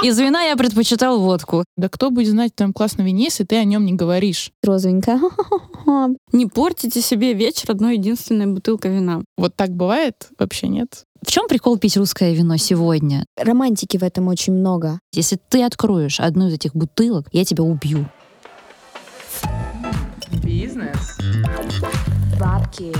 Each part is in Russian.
Из вина я предпочитал водку. Да кто будет знать о твоем классном вине, если ты о нем не говоришь? Розовенькая. Не портите себе вечер одной единственной бутылкой вина. Вот так бывает? Вообще нет. В чем прикол пить русское вино сегодня? Романтики в этом очень много. Если ты откроешь одну из этих бутылок, я тебя убью. Бизнес. Бабки.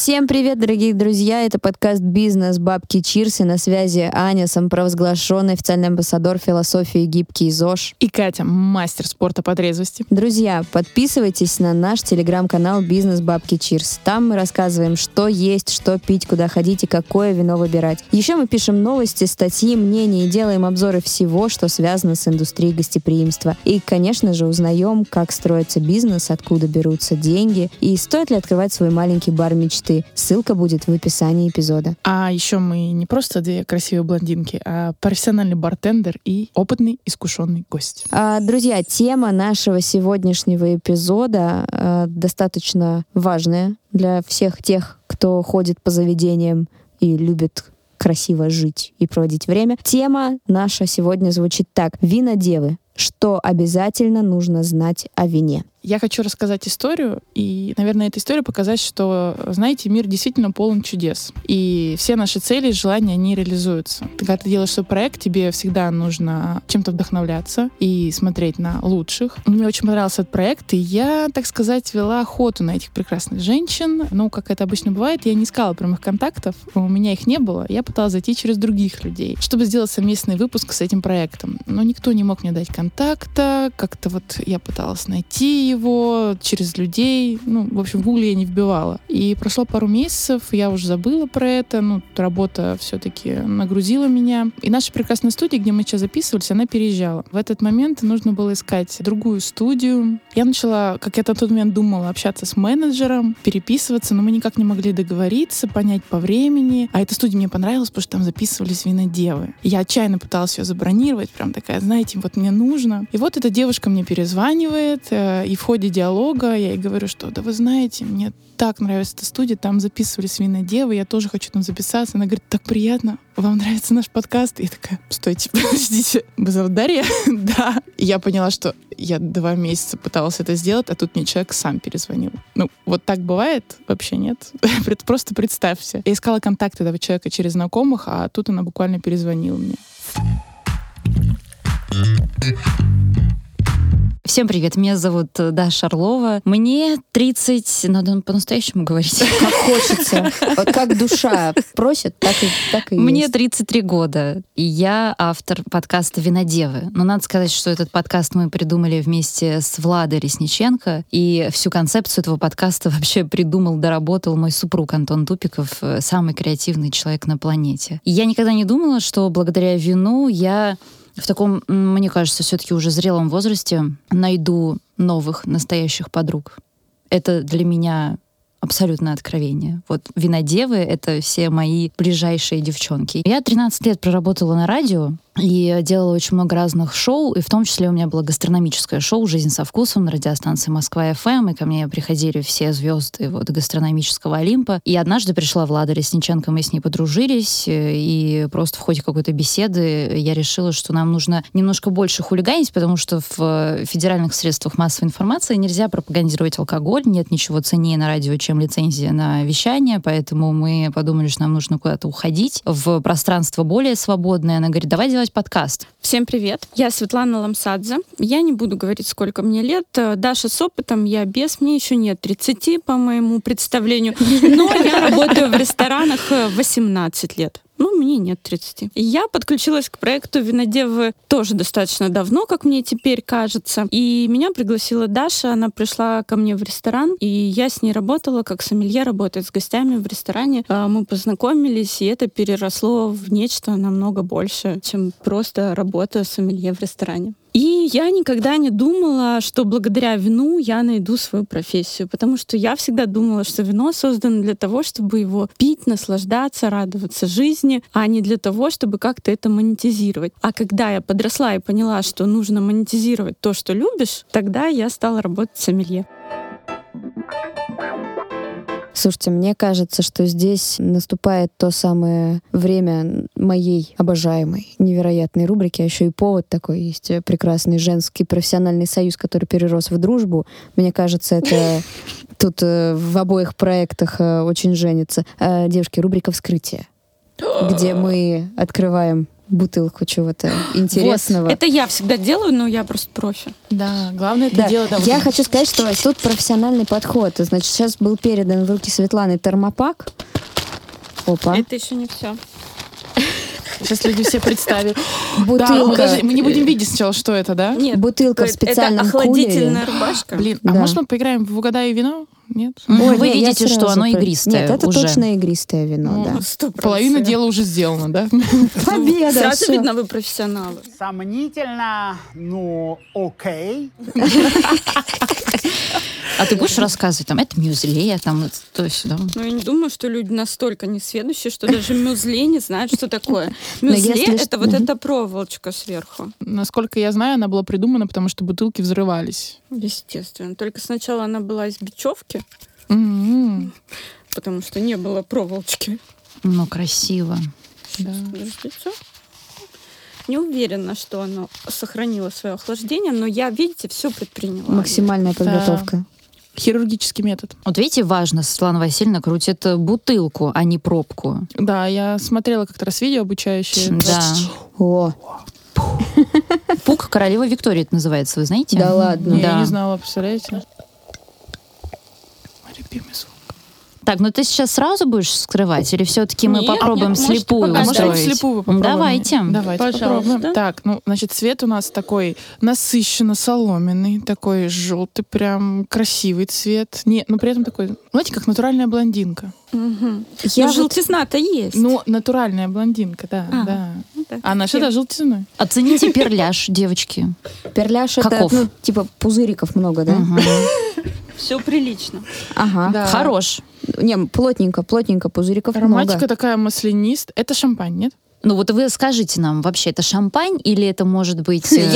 Всем привет, дорогие друзья! Это подкаст «Бизнес. Бабки Чирс» и на связи Аня, самопровозглашенный официальный амбассадор философии «Гибкий ЗОЖ». И Катя, мастер спорта по трезвости. Друзья, подписывайтесь на наш телеграм-канал «Бизнес. Бабки Чирс». Там мы рассказываем, что есть, что пить, куда ходить и какое вино выбирать. Еще мы пишем новости, статьи, мнения и делаем обзоры всего, что связано с индустрией гостеприимства. И, конечно же, узнаем, как строится бизнес, откуда берутся деньги и стоит ли открывать свой маленький бар мечты мечты. Ссылка будет в описании эпизода. А еще мы не просто две красивые блондинки, а профессиональный бартендер и опытный искушенный гость. А, друзья, тема нашего сегодняшнего эпизода а, достаточно важная для всех тех, кто ходит по заведениям и любит красиво жить и проводить время. Тема наша сегодня звучит так. Винодевы. Что обязательно нужно знать о вине? Я хочу рассказать историю, и, наверное, эта история показать, что, знаете, мир действительно полон чудес. И все наши цели и желания, они реализуются. Когда ты делаешь свой проект, тебе всегда нужно чем-то вдохновляться и смотреть на лучших. Мне очень понравился этот проект, и я, так сказать, вела охоту на этих прекрасных женщин. Ну, как это обычно бывает, я не искала прямых контактов, у меня их не было. Я пыталась зайти через других людей, чтобы сделать совместный выпуск с этим проектом. Но никто не мог мне дать контакта, как-то вот я пыталась найти его через людей. Ну, в общем, в Гугле я не вбивала. И прошло пару месяцев, я уже забыла про это. Ну, работа все-таки нагрузила меня. И наша прекрасная студия, где мы сейчас записывались, она переезжала. В этот момент нужно было искать другую студию. Я начала, как я на тот момент думала, общаться с менеджером, переписываться, но мы никак не могли договориться, понять по времени. А эта студия мне понравилась, потому что там записывались винодевы. Я отчаянно пыталась ее забронировать, прям такая, знаете, вот мне нужно. И вот эта девушка мне перезванивает, э, и в ходе диалога я ей говорю, что да вы знаете, мне так нравится эта студия, там записывались винодевы, я тоже хочу там записаться. Она говорит, так приятно, вам нравится наш подкаст? И я такая, стойте, подождите, вы зовут Дарья? да. И я поняла, что я два месяца пыталась это сделать, а тут мне человек сам перезвонил. Ну, вот так бывает? Вообще нет. Просто представьте. Я искала контакты этого человека через знакомых, а тут она буквально перезвонила мне. Всем привет, меня зовут э, Даша Орлова. Мне 30, надо по-настоящему говорить. Как хочется. Как душа просит, так и, так и Мне есть. 33 года, и я автор подкаста «Винодевы». Но надо сказать, что этот подкаст мы придумали вместе с Владой Ресниченко, и всю концепцию этого подкаста вообще придумал, доработал мой супруг Антон Тупиков, э, самый креативный человек на планете. И я никогда не думала, что благодаря вину я в таком, мне кажется, все-таки уже зрелом возрасте найду новых настоящих подруг. Это для меня абсолютное откровение. Вот винодевы — это все мои ближайшие девчонки. Я 13 лет проработала на радио, и делала очень много разных шоу, и в том числе у меня было гастрономическое шоу «Жизнь со вкусом» на радиостанции Москва-ФМ, и ко мне приходили все звезды вот, гастрономического Олимпа. И однажды пришла Влада Ресниченко, мы с ней подружились, и просто в ходе какой-то беседы я решила, что нам нужно немножко больше хулиганить, потому что в федеральных средствах массовой информации нельзя пропагандировать алкоголь, нет ничего ценнее на радио, чем лицензия на вещание, поэтому мы подумали, что нам нужно куда-то уходить в пространство более свободное. Она говорит, давай делать подкаст. Всем привет. Я Светлана Ламсадзе. Я не буду говорить, сколько мне лет. Э, Даша с опытом, я без. Мне еще нет 30, по моему представлению. Но я работаю в ресторанах 18 лет. Ну, мне нет 30. Я подключилась к проекту «Винодевы» тоже достаточно давно, как мне теперь кажется. И меня пригласила Даша, она пришла ко мне в ресторан, и я с ней работала, как сомелье работает с гостями в ресторане. А, Мы познакомились, и это переросло в нечто намного больше, чем просто работа сомелье в ресторане. И я никогда не думала, что благодаря вину я найду свою профессию, потому что я всегда думала, что вино создано для того, чтобы его пить, наслаждаться, радоваться жизни, а не для того, чтобы как-то это монетизировать. А когда я подросла и поняла, что нужно монетизировать то, что любишь, тогда я стала работать сомелье. Слушайте, мне кажется, что здесь наступает то самое время моей обожаемой, невероятной рубрики, а еще и повод такой есть прекрасный женский профессиональный союз, который перерос в дружбу. Мне кажется, это тут э, в обоих проектах э, очень женится. Э, девушки, рубрика «Вскрытие», где мы открываем бутылку чего-то интересного. Это я всегда делаю, но я просто профи. Да, главное это Да. делать. да, вот Я это. хочу сказать, что тут профессиональный подход. Значит, сейчас был передан в руки Светланы термопак. Опа. Это еще не все. Сейчас люди все представят. Да, мы, Бутылка. даже- мы не будем видеть сначала, что это, да? Нет, Бутылка в это специальном охладительная кулере. рубашка. Блин, а Да. может мы поиграем в «Угадай вино»? Нет? Ой, Вы не, я видите, что оно про- игристое Нет, это уже. точно игристое вино, Ну, да. Сто процентов. Половина дела уже сделана, да? Победа! Сразу всё. видно, вы профессионалы. Сомнительно, ну, окей. А ты будешь рассказывать, там, это мюзле, там, то сюда. Ну, я не думаю, что люди настолько несведущие, что даже мюзле не знают, что такое. Но Мюзле это вот эта проволочка сверху. Насколько я знаю, она была придумана, потому что бутылки взрывались. Естественно. Только сначала она была из бечевки, М-м, потому что не было проволочки. Ну, красиво. да. Подождите. Не уверена, что оно сохранило свое охлаждение, но я, видите, все предприняла. Максимальная подготовка. Хирургический метод. Вот видите, важно, Светлана Васильевна крутит э, бутылку, а не пробку. Да, я смотрела как-то раз видео обучающее. Да. О, Пук королева Виктория это называется, вы знаете? Да ладно? Я Да. не знала, представляете? Любимый звук. Так, ну ты сейчас сразу будешь скрывать, или все-таки мы Нет, попробуем нет, можете слепую А может, устроить? давайте слепую попробуем? Давайте. Давайте Пожалуйста. попробуем. Так, ну, значит, цвет у нас такой насыщенно соломенный, такой желтый, прям красивый цвет. Не, ну при этом такой, знаете, как натуральная блондинка. Мгм. я Но вот- желтизна-то есть. Ну, натуральная блондинка, да, А. да. Ну, так. А наша, да, желтизной. Оцените перляж, девочки. перляш это, Каков? ну, типа пузыриков много, да? Все прилично. Ага. Да. Хорош. Не, плотненько, плотненько, пузыриков Ароматика много. такая маслянист. Это шампань, нет? Ну вот вы скажите нам, вообще это шампань или это может быть... э,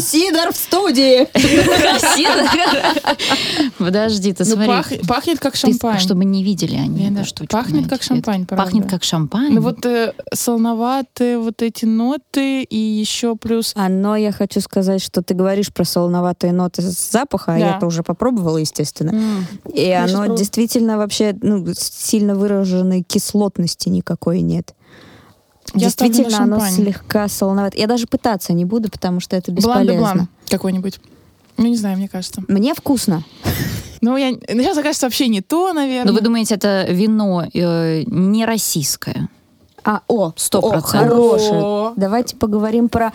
сидор в студии! Подожди, ты Ну, смотри. пах- пахнет как шампань. чтобы не видели они. Пахнет как шампань, правда. Пахнет как шампань. Ну вот э, солоноватые вот эти ноты и еще плюс... А, но я хочу сказать, что ты говоришь про солоноватые ноты запаха, а я это уже попробовала, естественно. И оно действительно вообще ну, сильно выраженной кислотности никакой нет. Я действительно, оно слегка солоновато. Я даже пытаться не буду, потому что это Блан де бесполезно. блан какой-нибудь. Ну, не знаю, мне кажется. Мне вкусно. Ну, я... сейчас окажется вообще не то, наверное. Ну вы думаете, это вино э, не российское? А, о, Сто процентов. хорошее. Давайте поговорим про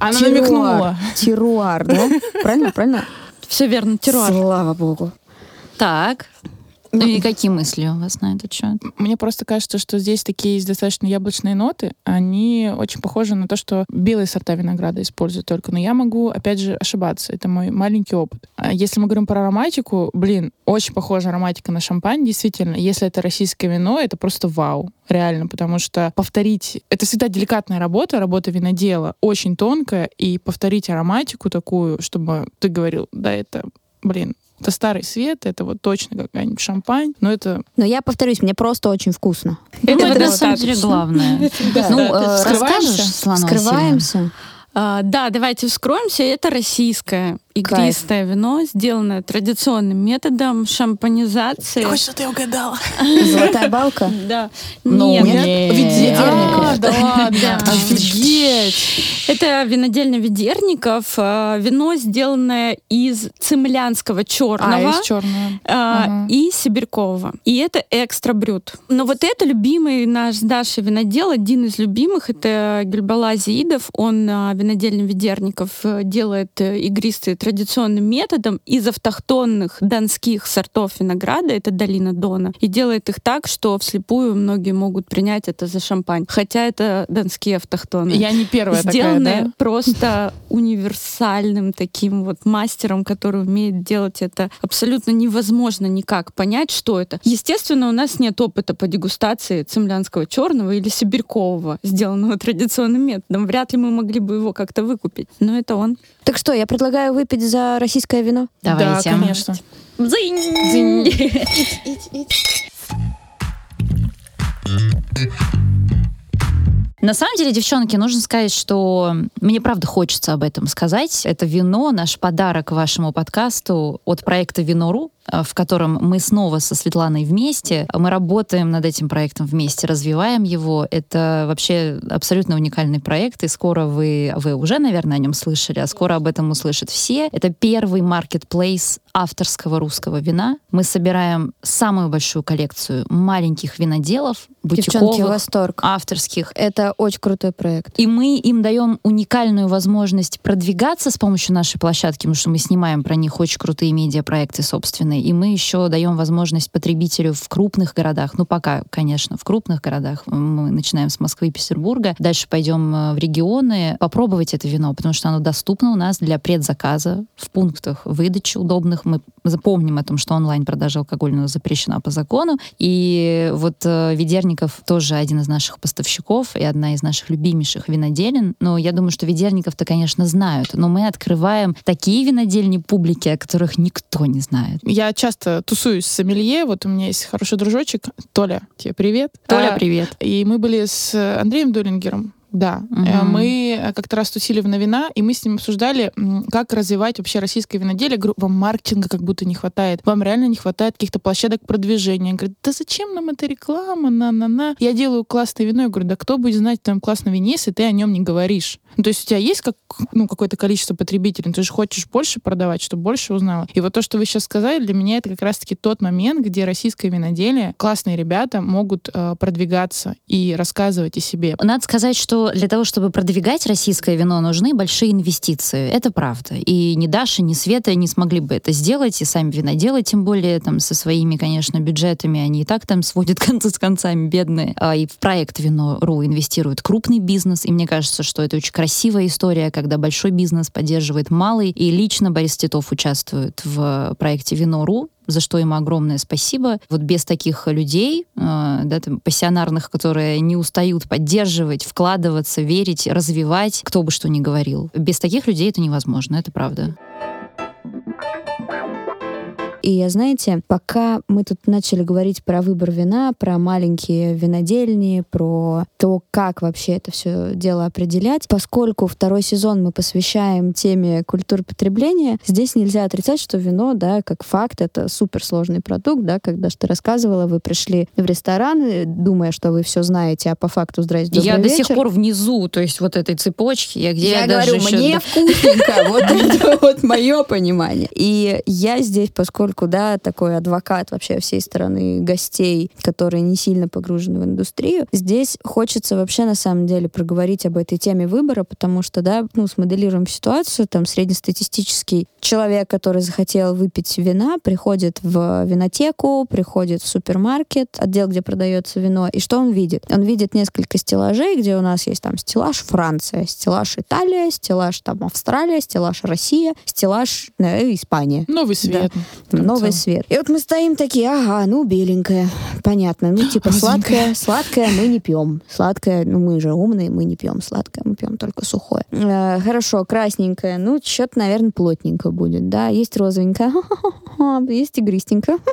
Она теруар. намекнула. Теруар, да? Правильно, правильно? Все верно, терруар. Слава богу. Так. Ну и какие мысли у вас на этот счет? Мне просто кажется, что здесь такие есть достаточно яблочные ноты. Они очень похожи на то, что белые сорта винограда используют только. Но я могу, опять же, ошибаться. Это мой маленький опыт. А Если мы говорим про ароматику, блин, очень похожа ароматика на шампань. Действительно, если это российское вино, это просто вау. Реально, потому что повторить... Это всегда деликатная работа, работа винодела, очень тонкая, и повторить ароматику такую, чтобы ты говорил, да, это, блин, это старый свет, это вот точно какая-нибудь шампань, но это Но я повторюсь, мне просто очень вкусно. Ну, это на самом деле главное. Ну, э, расскажешь? Скрываемся. А, да, давайте вскроемся. Это российское игристое вино, сделанное традиционным методом шампанизации. что ты угадала. Золотая балка. Да. Ну, Нет. Ведерников. А, да ладно. Да. Офигеть. Это винодельня Ведерников. а, Вино, сделанное из цемлянского А, черного. есть черная. а, Ага. и сибирькова. И это экстра брют. Но вот это любимый наш с Дашей винодел, один из любимых, это Гюльбала Зиидов. Он а, винодельня Ведерников э, делает э, игристые традиционным методом из автохтонных донских сортов винограда, это долина Дона, и делает их так, что вслепую многие могут принять это за шампань. Хотя это донские автохтоны Я не первая сделаны такая, да? просто универсальным таким вот мастером, который умеет делать это абсолютно невозможно никак понять, что это. Естественно, у нас нет опыта по дегустации цемлянского черного или сибирькового, сделанного традиционным методом. Вряд ли мы могли бы его как-то выкупить. Но это он. Так что, я предлагаю выпить выпить за российское вино? Давайте. Да, конечно. Дзынь. На самом деле, девчонки, нужно сказать, что мне правда хочется об этом сказать. Это вино, наш подарок вашему подкасту от проекта Вино.ру, э, в котором мы снова со Светланой вместе. Мы работаем над этим проектом вместе, развиваем его. Это вообще абсолютно уникальный проект, и скоро вы, вы уже, наверное, о нем слышали, а скоро об этом услышат все. Это первый маркетплейс авторского русского вина. Мы собираем самую большую коллекцию маленьких виноделов, Девчонки, бутиковых, восторг. авторских. Это очень крутой проект. И мы им даем уникальную возможность продвигаться с помощью нашей площадки, потому что мы снимаем про них очень крутые медиапроекты собственные. И мы еще даем возможность потребителю в крупных городах, ну пока, конечно, в крупных городах, мы начинаем с Москвы и Петербурга, дальше пойдем э, в регионы, попробовать это вино, потому что оно доступно у нас для предзаказа в пунктах выдачи удобных. Мы запомним о том, что онлайн-продажа алкогольного запрещена по закону. И вот э, Ведерников тоже один из наших поставщиков и одна из наших любимейших виноделин. Но я думаю, что Ведерников-то, конечно, знают. Но мы открываем такие винодельни публики, о которых никто не знает. Я часто тусуюсь с сомелье. Вот у меня есть хороший дружочек. Толя, тебе привет. Толя, А, привет. И мы были с Андреем Долингером. Да. Э, мы э, как-то раз тусили в Новина, и мы с ним обсуждали, как развивать вообще российское виноделие. Говорю, вам маркетинга как будто не хватает. Вам реально не хватает каких-то площадок продвижения. Он говорит, да зачем нам эта реклама, на-на-на. Я делаю классное вино. Я говорю, да кто будет знать о твоем классном вине, если ты о нем не говоришь? Ну, то есть у тебя есть как, ну, какое-то количество потребителей, ты же хочешь больше продавать, чтобы больше узнала. И вот то, что вы сейчас сказали, для меня это как раз-таки тот момент, где российское виноделие, классные ребята могут э, продвигаться и рассказывать о себе. Надо сказать, что для того, чтобы продвигать российское вино, нужны большие инвестиции. Это правда. И ни Даша, ни Света не смогли бы это сделать, и сами виноделы, тем более, там, со своими, конечно, бюджетами, они и так там сводят концы с концами, бедные. А, и в проект Вино.ру инвестирует крупный бизнес, и мне кажется, что это очень красивая история, когда большой бизнес поддерживает малый, и лично Борис Титов участвует в проекте Вино.ру, за что ему огромное спасибо. Вот без таких людей, э, да, там, пассионарных, которые не устают поддерживать, вкладываться, верить, развивать, кто бы что ни говорил. Без таких людей это невозможно, это правда. И я, знаете, пока мы тут начали говорить про выбор вина, про маленькие винодельни, про то, как вообще это все дело определять, поскольку второй сезон мы посвящаем теме культуры потребления, здесь нельзя отрицать, что вино, да, как факт, это суперсложный продукт, да, когда что ты рассказывала, вы пришли в ресторан, э, думая, что вы все знаете, а по факту здрасте, я до вечер. сих пор внизу, то есть вот этой цепочки, я где Я, даже говорю, еще- мне вкусненько, вот это вот мое понимание. И я здесь, поскольку, да, такой адвокат вообще всей стороны гостей, которые не сильно погружены в индустрию, здесь хочется вообще на самом деле проговорить об этой теме выбора, потому что, да, ну, смоделируем ситуацию, там, среднестатистический человек, который захотел выпить вина, приходит в винотеку, приходит в супермаркет, отдел, где продается вино, и что он видит? Он видит несколько стеллажей, где у нас есть там стеллаж Франция, стеллаж Италия, стеллаж там Австралия, стеллаж Россия, стеллаж э, Испания. Новый свет. Там Новый свет. И вот мы стоим такие, ага, ну беленькое, понятно, ну типа сладкое, сладкое мы не пьем, сладкое, ну мы же умные, мы не пьем сладкое, мы пьем только сухое. Э, хорошо, красненькое, ну что-то, наверное, плотненько будет, да, есть розовенькое, есть игристенькое.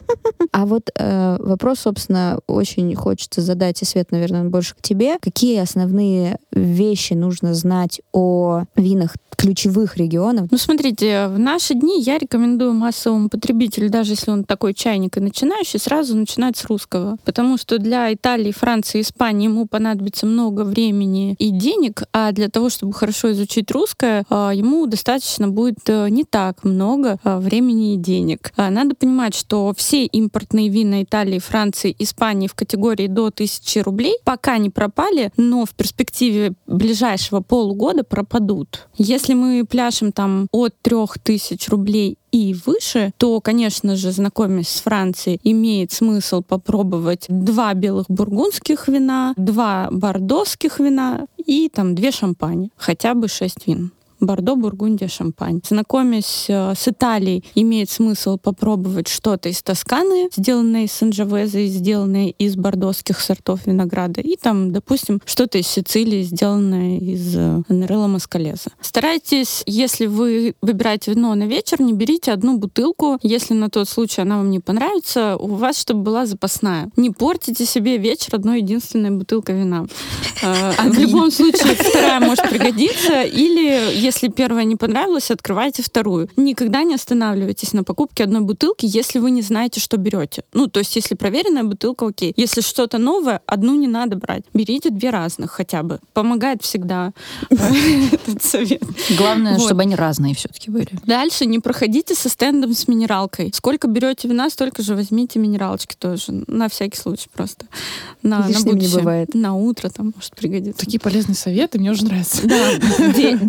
А вот э, вопрос, собственно, очень хочется задать, и Свет, наверное, больше к тебе. Какие основные вещи нужно знать о винах ключевых регионов? Ну, смотрите, в наши дни я рекомендую массовому потребителю, даже если он такой чайник и начинающий, сразу начинать с русского. Потому что для Италии, Франции, Испании ему понадобится много времени и денег, а для того, чтобы хорошо изучить русское, а, ему достаточно будет э, не так много а, времени и денег. А, Надо понимать, что все импортные вина Италии, Франции, Испании в категории до 1000 рублей пока не пропали, но в перспективе ближайшего полугода пропадут. Если мы пляшем там от 3000 рублей и выше, то, конечно же, знакомясь с Францией, имеет смысл попробовать два белых бургундских вина, два бордоских вина и там две шампани, хотя бы шесть вин. Бордо, Бургундия, Шампань. Знакомясь э, с Италией, имеет смысл попробовать что-то из Тосканы, сделанное из Санджавеза и сделанное из бордоских сортов винограда. И там, допустим, что-то из Сицилии, сделанное из Нерелла Маскалеза. Старайтесь, если вы выбираете вино на вечер, не берите одну бутылку. Если на тот случай она вам не понравится, у вас чтобы была запасная. Не портите себе вечер одной единственной бутылкой вина. Э, в любом случае, вторая может пригодиться. Или, если первая не понравилась, открывайте вторую. Никогда не останавливайтесь на покупке одной бутылки, если вы не знаете, что берете. Ну, то есть, если проверенная бутылка, окей. Если что-то новое, одну не надо брать. Берите две разных хотя бы. Помогает всегда э, этот совет. Главное, чтобы они разные все-таки были. Дальше не проходите со стендом с минералкой. Сколько берете вина, столько же возьмите минералочки тоже. На всякий случай просто. На, на будущее. бывает. На утро там может пригодиться. Такие полезные советы, мне уже нравятся. Да, де-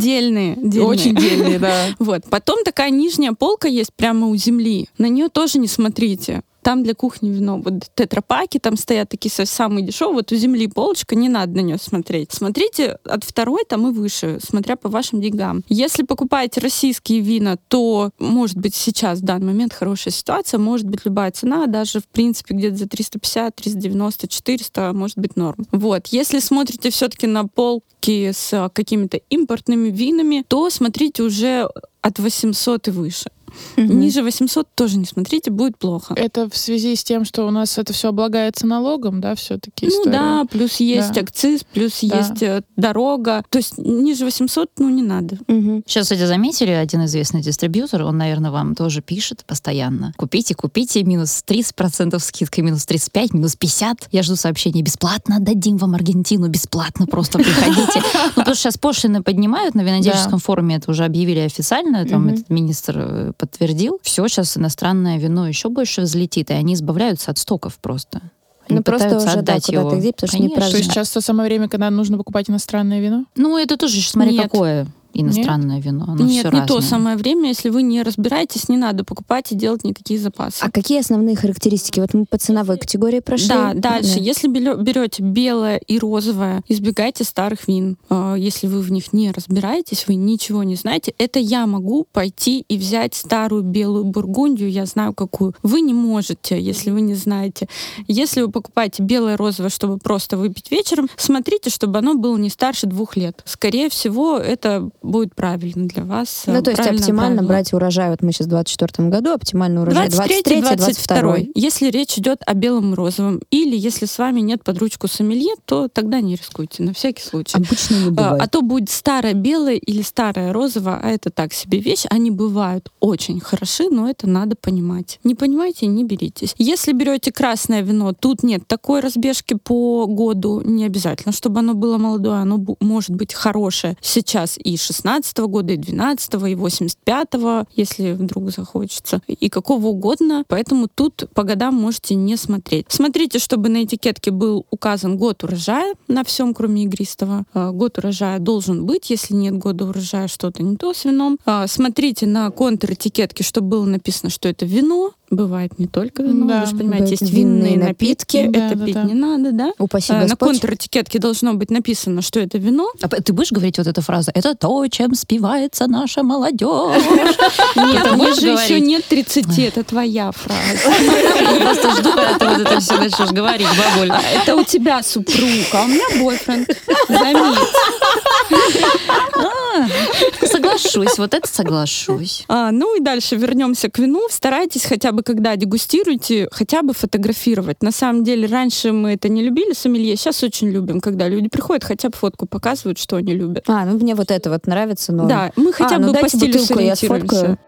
дельные, дельные. Очень дельные, да. Вот. Потом такая нижняя полка есть прямо у земли. На нее тоже не смотрите. Там для кухни вино. Вот тетрапаки там стоят такие самые дешевые. Вот у земли полочка, не надо на нее смотреть. Смотрите от второй там и выше, смотря по вашим деньгам. Если покупаете российские вина, то может быть сейчас в данный момент хорошая ситуация, может быть любая цена, даже в принципе где-то за 350, 390, 400 может быть норм. Вот. Если смотрите все-таки на полки с какими-то импортными винами, то смотрите уже от 800 и выше. Ниже 800 тоже не смотрите, будет плохо. Это в связи с тем, что у нас это все облагается налогом, да, все-таки Ну да, плюс есть Да. акциз, плюс Да. есть э, дорога. То есть ниже 800, ну, не надо. Мгм. Сейчас, кстати, заметили, один известный дистрибьютор, он, наверное, вам тоже пишет постоянно. Купите, купите, минус 30% скидка, минус 35, минус 50. Я жду сообщения, бесплатно отдадим вам Аргентину, бесплатно, просто приходите. Ну, потому что сейчас пошлины поднимают, на винодельческом форуме это уже объявили официально, там этот министр э, подтвердил. Все, сейчас иностранное вино еще больше взлетит, и они избавляются от стоков просто. Они Ну, просто пытаются уже, да, отдать куда-то его. где, потому что Конечно. То неправильно. есть сейчас то самое время, когда нужно покупать иностранное вино? Ну, это тоже смотри, Нет. какое иностранное вино. Оно Нет, всё не то разное. самое время. Если вы не разбираетесь, не надо покупать и делать никакие запасы. А какие основные характеристики? Вот мы по ценовой категории прошли. Да, дальше. Да. Если берете белое и розовое, избегайте старых вин. А, Если вы в них не разбираетесь, вы ничего не знаете, это я могу пойти и взять старую белую бургундию, я знаю какую. Вы не можете, если вы не знаете. Если вы покупаете белое розовое, чтобы просто выпить вечером, смотрите, чтобы оно было не старше двух лет. Скорее всего, это будет правильно для вас. Ну, то есть оптимально правило. брать урожай, вот мы сейчас в 24 году, оптимальный урожай 23 22 Если речь идет о белом и розовом, или если с вами нет под ручку сомелье, то тогда не рискуйте, на всякий случай. Обычно не А, бывает. а то будет старое белое или старое розовое, а это так себе вещь. Они бывают очень хороши, но это надо понимать. Не понимаете, не беритесь. Если берете красное вино, тут нет такой разбежки по году. Не обязательно, чтобы оно было молодое. Оно может быть хорошее сейчас и 16 года, и 12 и 85 если вдруг захочется, и какого угодно. Поэтому тут по годам можете не смотреть. Смотрите, чтобы на этикетке был указан год урожая на всем, кроме игристого. А, Год урожая должен быть. Если нет года урожая, что-то не то с вином. А, Смотрите на контур этикетки, чтобы было написано, что это вино. Бывает не только вино, Да, вы же понимаете, бывают есть винные напитки, напитки. Да, это да, пить да. не надо, да? Упаси А, На Господь. этикетки должно быть написано, что это вино. А ты будешь говорить вот эту фразу? Это то, чем спивается наша молодежь. Нет, будешь же еще нет 30, это твоя фраза. Я просто жду, когда ты вот это все начнешь говорить, бабуль. Это у тебя супруг, а у меня бойфренд. Заметь. Соглашусь, вот это соглашусь. А, ну и дальше вернемся к вину. Старайтесь хотя бы, когда дегустируете, хотя бы фотографировать. На самом деле, раньше мы это не любили, сомелье. Сейчас очень любим, когда люди приходят, хотя бы фотку показывают, что они любят. А, ну мне вот это вот нравится, но... Да, мы хотя А, ну бы по дайте стилю бутылку, сориентируемся.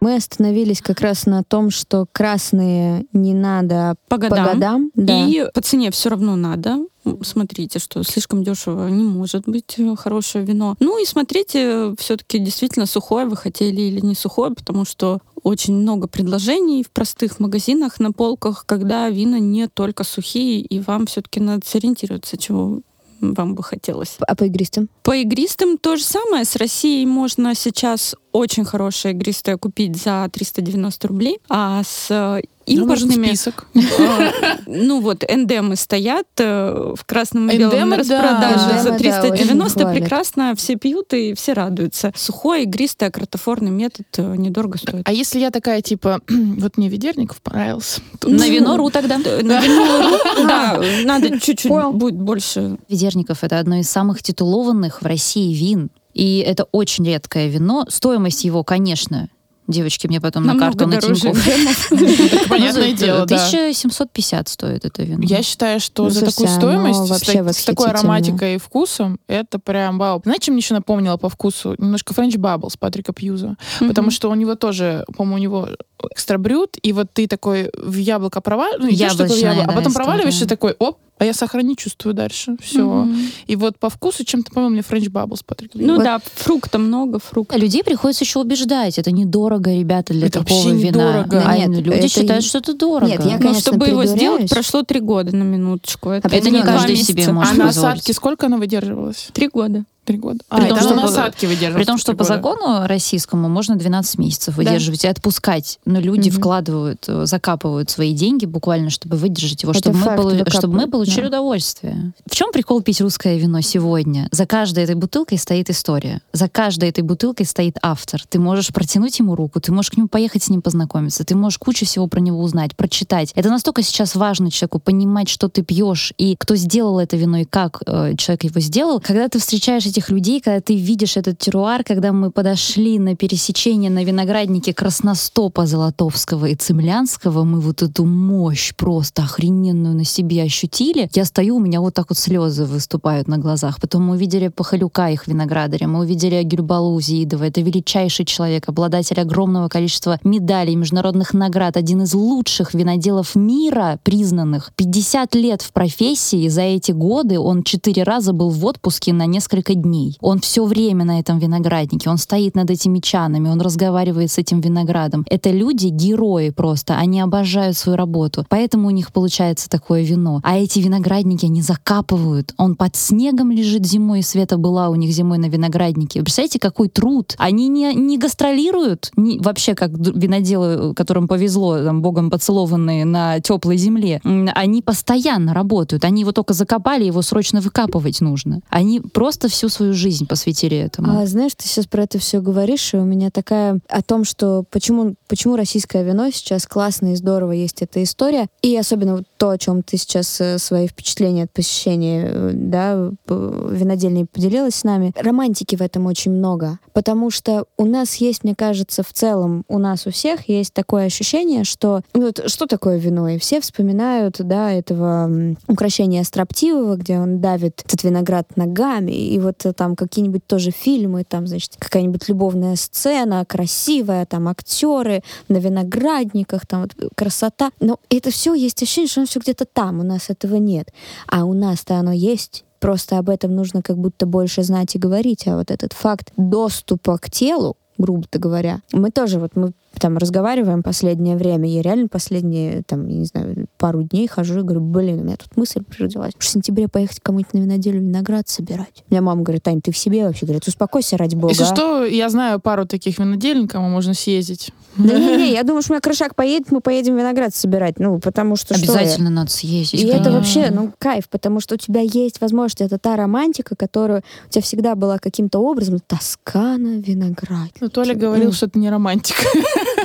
Мы остановились как раз на том, что красные не надо По по годам. годам. Да. И по цене все равно надо. Смотрите, что слишком дешево не может быть э, хорошее вино. Ну и смотрите, все-таки действительно сухое вы хотели или не сухое, потому что очень много предложений в простых магазинах на полках, когда вина не только сухие, и вам все-таки надо сориентироваться, чего вам бы хотелось. А по игристым? По игристым то же самое. С Россией можно сейчас очень хорошее игристое купить за 390 рублей, а с э, импортными... список. э, Ну вот, эндемы стоят э, в красном и белом Эндемы, да. распродаже за Эндемы, да, очень 390. хвалят. Прекрасно все пьют и все радуются. Сухой, игристый, акротофорный метод э, недорого стоит. А если я такая, типа, вот мне Ведерников понравился. Тут На вино ру тогда. На вино, Да, надо чуть-чуть будет больше. Ведерников — это одно из самых титулованных в России вин. И это очень редкое вино. Стоимость его, конечно, девочки мне потом на Намного карту на Тинькофф. Ну, понятное дело, да. 1750 стоит это вино. Я считаю, что Ну, за такую оно стоимость, с, такой ароматикой и вкусом, это прям вау. Знаете, чем мне еще напомнило по вкусу? Немножко French Bubbles Патрика Пьюза. Потому что у него тоже, по-моему, у него экстра брют, и вот ты такой в яблоко проваливаешь, ну, яблоко, а потом проваливаешь и история. такой, оп, а я не чувствую дальше. Все. Мгм. И вот по вкусу чем-то, по-моему, мне French Bubbles Патрика Ну Вот. да, фрукта много, фрукта. Людей приходится еще убеждать. Это недорого, ребята, для Это такого вообще вина. недорого. А Нет, люди это считают, и- что это дорого. Нет, я, Ну, конечно, чтобы его сделать, прошло три года на минуточку. Это, Это не каждый месяца. себе А может на позволить. осадке сколько она выдерживалась? Три года. Три года. При а, том, это что она на по- осадке выдерживалась. При том, что по года. закону российскому можно 12 месяцев выдерживать и отпускать. Но люди Мгм. вкладывают, э, закапывают свои деньги буквально, чтобы выдержать его, Это чтобы мы, полу- чтобы мы получили да. удовольствие. В чем прикол пить русское вино сегодня? За каждой этой бутылкой стоит история. За каждой этой бутылкой стоит автор. Ты можешь протянуть ему руку, ты можешь к нему поехать с ним познакомиться, ты можешь кучу всего про него узнать, прочитать. Это настолько сейчас важно человеку понимать, что ты пьешь и кто сделал это вино и как э, человек его сделал. Когда ты встречаешь этих людей, когда ты видишь этот теруар, когда мы подошли на пересечение на винограднике Красностопа Золотовского и Цемлянского, мы вот эту мощь просто охрененную на себе ощутили. Я стою, у меня вот так вот слезы выступают на глазах. Потом мы увидели Пахалюка, их виноградаря, мы увидели Гюльбалу Зиидова. Это величайший человек, обладатель огромного количества медалей, международных наград, один из лучших виноделов мира, признанных. 50 лет в профессии, за эти годы он четыре раза был в отпуске на несколько дней. Он все время на этом винограднике, он стоит над этими чанами, он разговаривает с этим виноградом. Это люди, герои просто, они обожают свою работу, поэтому у них получается такое вино. А эти виноградники, они закапывают, он под снегом лежит зимой, и Света была у них зимой на винограднике. Представляете, какой труд? Они не, не гастролируют, не, вообще как виноделы, которым повезло, там, богом поцелованные на теплой земле. Они постоянно работают, они его только закопали, его срочно выкапывать нужно. Они просто всю свою жизнь посвятили этому. А знаешь, ты сейчас про это все говоришь, и у меня такая о том, что почему, почему российское вино сейчас классно и здорово есть эта история, и особенно вот то, о чем ты сейчас э, свои впечатления от посещения э, да, винодельни поделилась с нами. Романтики в этом очень много, потому что у нас есть, мне кажется, в целом, у нас у всех есть такое ощущение, что ну, вот что такое вино, и все вспоминают, да, этого украшения строптивого, где он давит этот виноград ногами, и вот э, там какие-нибудь тоже фильмы, там, значит, какая-нибудь любовная сцена, красивая, там, актеры на виноградниках, там, вот, красота. Но это все есть ощущение, что оно все где-то там, у нас этого нет. А у нас-то оно есть. Просто об этом нужно как будто больше знать и говорить. А вот этот факт доступа к телу, грубо говоря, мы тоже вот мы там разговариваем последнее время, я реально последние, там, я не знаю, пару дней хожу и говорю, блин, у меня тут мысль родилась. В сентябре поехать кому-нибудь на виноделю виноград собирать. У меня мама говорит, Тань, ты в себе вообще? Говорит, успокойся ради бога. Если а». что, я знаю пару таких винодельн, кому можно съездить. Да не-не, я думаю, что у меня крышак поедет, мы поедем виноград собирать. Ну, потому что что? Обязательно надо съездить. И это конечно. вообще, ну, кайф, потому что у тебя есть возможность, это та романтика, которая у тебя всегда была каким-то образом, Тоскана, виноград. Ну, Толя говорил, что это не романтика.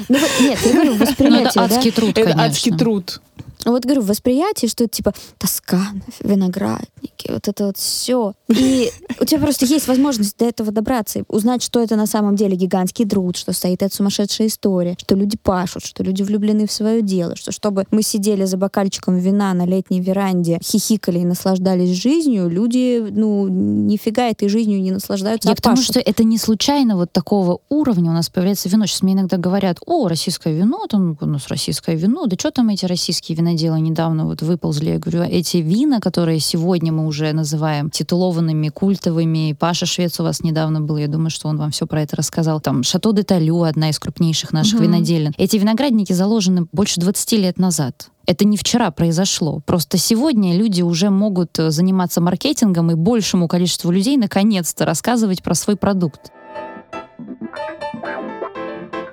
Ну, нет, я говорю, Ну, восприятие, это адский труд, Это конечно. адский труд. Вот говорю, восприятие, что это типа Тоскана, виноградники, вот это вот все. И у тебя просто есть возможность до этого добраться, и узнать, что это на самом деле гигантский труд, что стоит эта сумасшедшая история, что люди пашут, что люди влюблены в свое дело, что чтобы мы сидели за бокальчиком вина на летней веранде, хихикали и наслаждались жизнью, люди, ну, нифига этой жизнью не наслаждаются, Я а к тому, пашут. что это не случайно вот такого уровня у нас появляется вино. Сейчас мне иногда говорят, о, российское вино, там у нас российское вино, да что там эти российские виноделы недавно вот выползли. Я говорю, эти вина, которые сегодня мы уже называем титулованными, культовыми, Паша Швец у вас недавно был, я думаю, что он вам все про это рассказал. Там Шато де Талю, одна из крупнейших наших Мгм. виноделин. Эти виноградники заложены больше 20 лет назад. Это не вчера произошло. Просто сегодня люди уже могут э, заниматься маркетингом и большему количеству людей наконец-то рассказывать про свой продукт.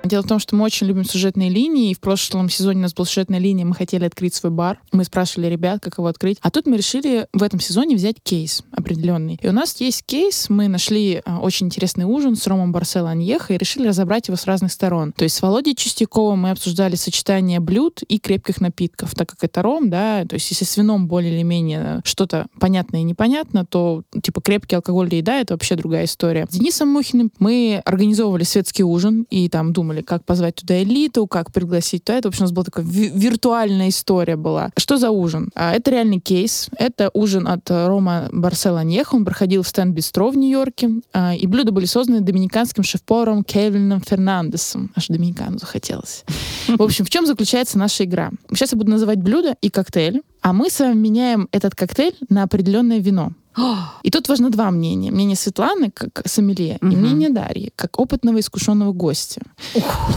Дело в том, что мы очень любим сюжетные линии, и в прошлом сезоне у нас была сюжетная линия, мы хотели открыть свой бар. Мы спрашивали ребят, как его открыть. А тут мы решили в этом сезоне взять кейс определенный. И у нас есть кейс, мы нашли а, очень интересный ужин с Ромом Барсело Аньеха и решили разобрать его с разных сторон. То есть с Володей Чистяковым мы обсуждали сочетание блюд и крепких напитков, так как это ром, да, то есть если с вином более или менее что-то понятно и непонятно, то типа крепкий алкоголь и еда — это вообще другая история. С Денисом Мухиным мы организовывали светский ужин и там думали, как позвать туда элиту, как пригласить то это. В общем, у нас была такая ви- виртуальная история была. Что за ужин? А, это реальный кейс. Это ужин от Рома Барсела Аньеха. Он проходил в Стэн Бистро в Нью-Йорке. А, и блюда были созданы доминиканским шеф-поваром Кевином Фернандесом. Аж доминикану захотелось. В общем, в чем заключается наша игра? Сейчас я буду называть блюда и коктейли, а мы с вами меняем этот коктейль на определенное вино. И тут важно два мнения. Мнение Светланы, как сомелье, и Мгм. мнение Дарьи, как опытного искушенного гостя.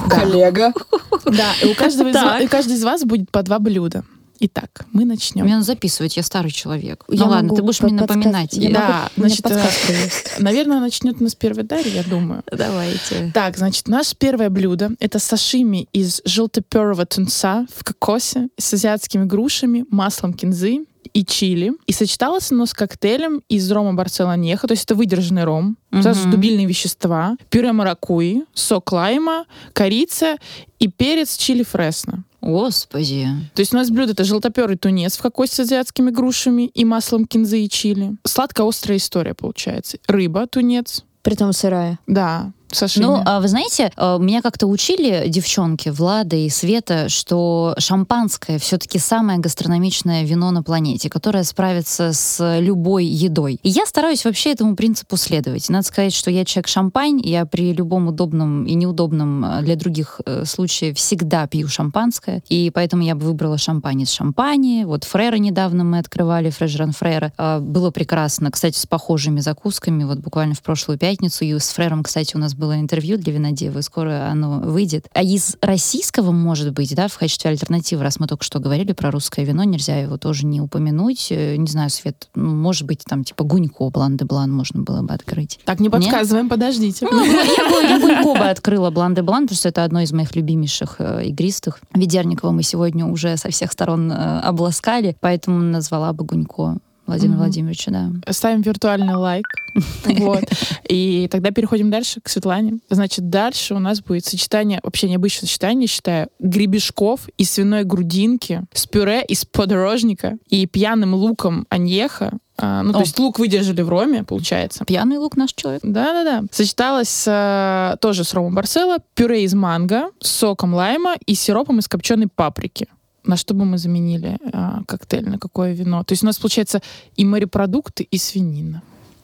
Коллега. Да, и у каждого из вас, и у каждого из вас будет по два блюда. Итак, мы начнем. Мне надо записывать, я старый человек. Я ну ладно, ты будешь мне под- напоминать. Я Да, могу- значит, э. Наверное, начнет у нас первая Дарья, я думаю. Давайте. Так, значит, наше первое блюдо — это сашими из желтоперого тунца в кокосе с азиатскими грушами, маслом кинзы и чили. И сочеталось оно с коктейлем из рома Барселонеха, то есть это выдержанный ром, сразу Мгм. дубильные вещества, пюре маракуйи, сок лайма, корица и перец чили фресно. Господи. То есть у нас блюдо это желтоперый тунец в кокосе с азиатскими грушами и маслом кинзы и чили. Сладко-острая история получается. Рыба, тунец, Притом сырая. да, сашими. Ну, а вы знаете, э, меня как-то учили девчонки, Влада и Света, что шампанское все-таки самое гастрономичное вино на планете, которое справится с любой едой. И я стараюсь вообще этому принципу следовать. Надо сказать, что я человек шампань, я при любом удобном и неудобном э, для других э, случае всегда пью шампанское, и поэтому я бы выбрала шампань из шампани. Вот Фрера недавно мы открывали, Фрежеран Фрера. Было прекрасно, кстати, с похожими закусками, вот буквально в прошлую пятницу. И с Фрером, кстати, у нас было интервью для винодевы, скоро оно выйдет. А из российского, может быть, да, в качестве альтернативы, раз мы только что говорили про русское вино, нельзя его тоже не упомянуть. Э, Не знаю, Свет, ну, может быть, там типа Гунько, Блан де Блан можно было бы открыть. Так, не подсказываем, подождите. Ну, я бы, я Гунько бы открыла Блан де Блан, потому что это одно из моих любимейших э, игристых. Ведерникова мы сегодня уже со всех сторон э, обласкали, поэтому назвала бы Гунько Владимира Мгм. Владимировича, да. Ставим виртуальный лайк. Вот. И тогда переходим дальше к Светлане. Значит, дальше у нас будет сочетание, вообще необычное сочетание, считаю, гребешков и свиной грудинки с пюре из подорожника и пьяным луком аньеха. А, ну, то О. есть лук выдержали в роме, получается. Пьяный лук наш человек. Да-да-да. Сочеталось э, тоже с ромом Барсело, пюре из манго, с соком лайма и сиропом из копченой паприки. На что бы мы заменили а, коктейль, на какое вино? То есть у нас получается и морепродукты, и свинина.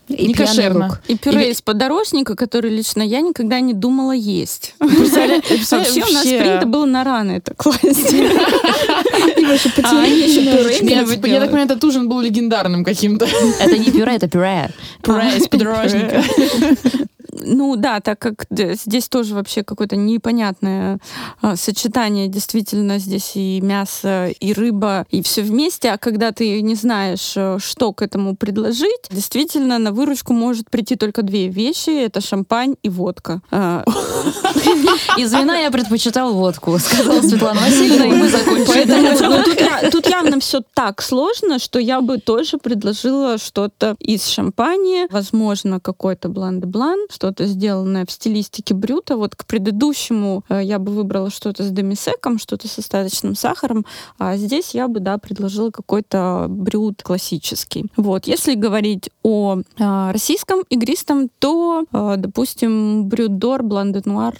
И Не кошерно. лук. И пюре Или- из подорожника, который лично я никогда не думала есть. Вообще у нас принято было на раны это класть. А они еще пюре я так понимаю, этот ужин был легендарным каким-то. Это не пюре, это пюре. Пюре из подорожника. Ну да, так как здесь тоже вообще какое-то непонятное а, сочетание, действительно, здесь и мясо, и рыба, и все вместе, а когда ты не знаешь, э, что к этому предложить, действительно на выручку может прийти только две вещи, это шампань и водка. А, Из вина я предпочитал водку, сказала Светлана Васильевна, и мы закончили. Тут, явно все так сложно, что я бы тоже предложила что-то из шампани, возможно, какой-то блан-де-блан, что-то сделанное в стилистике брюта. Вот к предыдущему э, я бы выбрала что-то с демисеком, что-то с остаточным сахаром, а здесь я бы, да, предложила какой-то брют классический. Вот, если говорить о э, российском игристом, то, э, допустим, брют дор, блан-де-нуар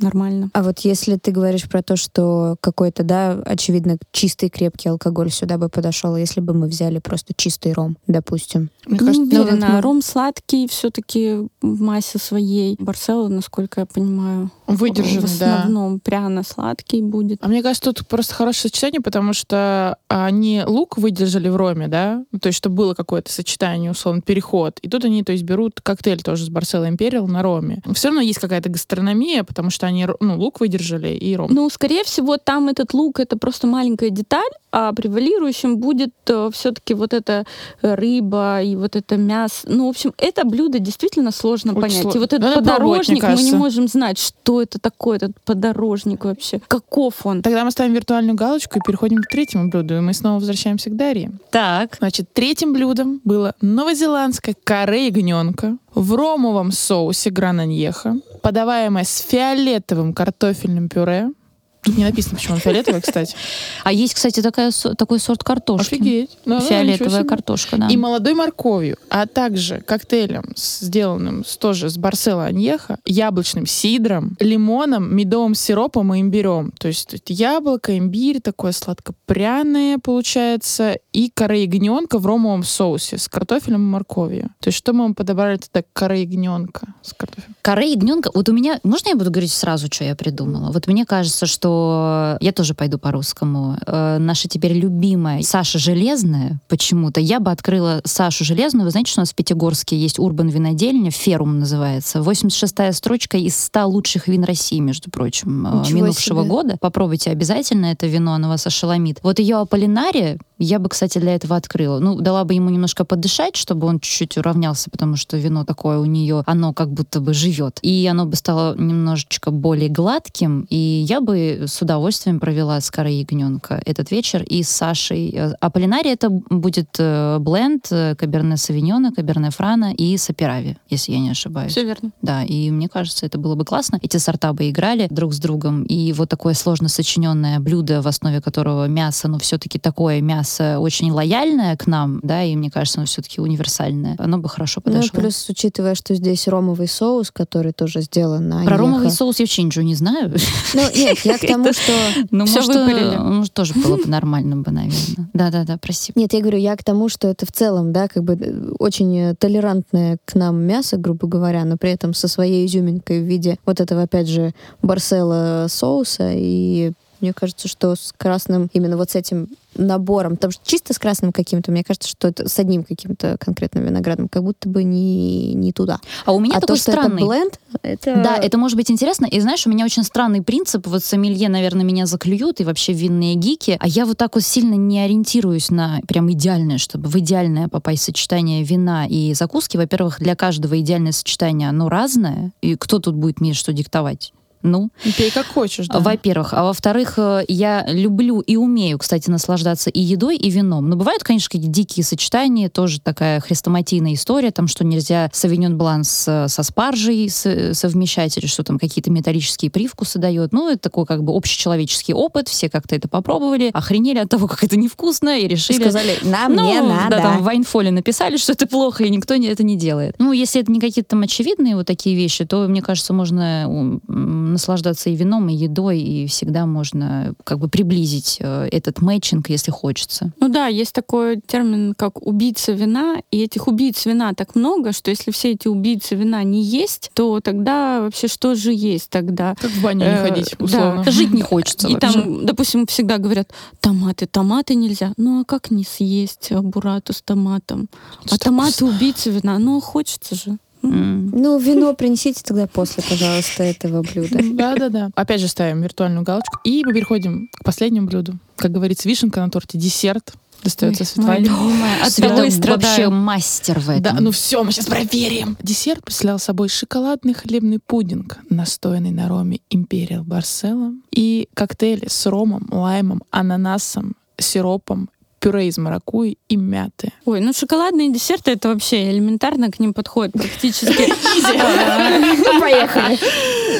нормально. А вот если ты говоришь про то, что какой-то, да, очевидно, чистый крепкий алкоголь сюда бы подошел, если бы мы взяли просто чистый ром, допустим. Мне Не кажется, ну, вот уверена. мы- Ром сладкий все-таки в массе своей. Барсело, насколько я понимаю, в выдержанный, да. основном пряно-сладкий будет. А мне кажется, тут просто хорошее сочетание, потому что они лук выдержали в роме, да, Ну, то есть, чтобы было какое-то сочетание, условно, переход. И тут они, то есть, берут коктейль тоже с Барсело Империал на роме. Все равно есть какая-то гастрономия, потому что они, ну, лук выдержали и ром. Ну, скорее всего, там этот лук это просто маленькая деталь, а превалирующим будет все-таки вот эта э, рыба и вот это мясо. Ну, в общем, это блюдо действительно сложно Очень понять. сло- И вот этот мне подорожник, мы не можем знать, что что это такое, этот подорожник вообще? Каков он? Тогда мы ставим виртуальную галочку и переходим к третьему блюду, и мы снова возвращаемся к Дарье. Так. Значит, третьим блюдом было новозеландское каре ягненка в ромовом соусе грананьеха, подаваемое с фиолетовым картофельным пюре. Тут не написано, почему он фиолетовый, кстати. А есть, кстати, такая, такой сорт картошки. Офигеть. Да, Фиолетовая картошка, да. И молодой морковью, а также коктейлем, сделанным с- тоже с Барсела Аньеха, яблочным сидром, лимоном, медовым сиропом и имбирем. То есть это яблоко, имбирь, такое сладко-пряное получается, и коре ягненка в ромовом соусе с картофелем и морковью. То есть что мы вам подобрали тогда коре ягненка с картофелем? Каре ягненка. Вот у меня... Можно я буду говорить сразу, что я придумала? Вот мне кажется, что... Я тоже пойду по-русскому. Э, наша теперь любимая Саша Железная почему-то. Я бы открыла Сашу Железную. Вы знаете, что у нас в Пятигорске есть Урбан винодельня, Ферум называется. 86-я строчка из 100 лучших вин России, между прочим, э, Ничего минувшего себе. года. Попробуйте обязательно это вино, оно вас ошеломит. Вот ее Аполлинария я бы, кстати, для этого открыла. Ну, дала бы ему немножко подышать, чтобы он чуть-чуть уравнялся, потому что вино такое у нее, оно как будто бы живет. И оно бы стало немножечко более гладким, и я бы с удовольствием провела с корой ягненка этот вечер и с Сашей. Э, Аполлинария это будет э, бленд Каберне Савиньона, Каберне Франа и Саперави, если я не ошибаюсь. Все верно. Да, и мне кажется, это было бы классно. Эти сорта бы играли друг с другом. И вот такое сложно сочиненное блюдо, в основе которого мясо, но все-таки такое мясо очень лояльное к нам, да, и мне кажется, оно все-таки универсальное. Оно бы хорошо Ну, подошло. плюс, учитывая, что здесь ромовый соус, который тоже сделан на Про ромовый Аньеха. соус я вообще ничего не знаю. Ну, нет, я к тому, что... Ну, Всё может, э, может, тоже было бы нормально бы, наверное. Да-да-да, прости. Нет, я говорю, я к тому, что это в целом, да, как бы э, очень э, толерантное к нам мясо, грубо говоря, но при этом со своей изюминкой в виде вот этого, опять же, барсела соуса. И мне кажется, что с красным, именно вот с этим набором, потому что чисто с красным каким-то, мне кажется, что это с одним каким-то конкретным виноградом, как будто бы не, не туда. А у меня а такой то, что странный... это бленд, это... Да, это может быть интересно. И знаешь, у меня очень странный принцип. Вот сомелье, наверное, меня заклюют, и вообще винные гики. А я вот так вот сильно не ориентируюсь на прям идеальное, чтобы в идеальное попасть сочетание вина и закуски. Во-первых, для каждого идеальное сочетание, оно разное. И кто тут будет мне что диктовать? Ну, Ну, Пей как хочешь, да. во-первых. А во-вторых, э, я люблю и умею, кстати, наслаждаться и едой, и вином. Но бывают, конечно, какие-то дикие сочетания, тоже такая хрестоматийная история, там, что нельзя савиньон блан с, со спаржей с- совмещать, или что там какие-то металлические привкусы дает. Ну, это такой как бы общечеловеческий опыт, все как-то это попробовали, охренели от того, как это невкусно, и решили... сказали, нам ну, не надо. да, там в Вайнфоле написали, что это плохо, и никто не, это не делает. Ну, если это не какие-то там очевидные вот такие вещи, то, мне кажется, можно наслаждаться и вином, и едой, и всегда можно как бы приблизить э, этот мэтчинг, если хочется. Ну да, есть такой термин, как убийца вина, и этих убийц вина так много, что если все эти убийцы вина не есть, то тогда вообще что же есть тогда? Как в баню не Э, ходить, да. условно. Жить не хочется И вообще. там, допустим, всегда говорят, томаты, томаты нельзя. Ну а как не съесть э, бурату с томатом? А томаты убийцы вина, ну хочется же. М. Ну, вино принесите тогда после, пожалуйста, этого блюда. Да-да-да. Опять же ставим виртуальную галочку. И мы переходим к последнему блюду. Как говорится, вишенка на торте, десерт. Достается Светлане. От Света вообще мастер в этом. Да, ну все, мы сейчас проверим. Десерт представлял собой шоколадный хлебный пудинг, настоянный на роме Imperial Барсела, и коктейли с ромом, лаймом, ананасом, сиропом, пюре из маракуйи и мяты. Ой, ну шоколадные десерты это вообще элементарно к ним подходит практически. Поехали.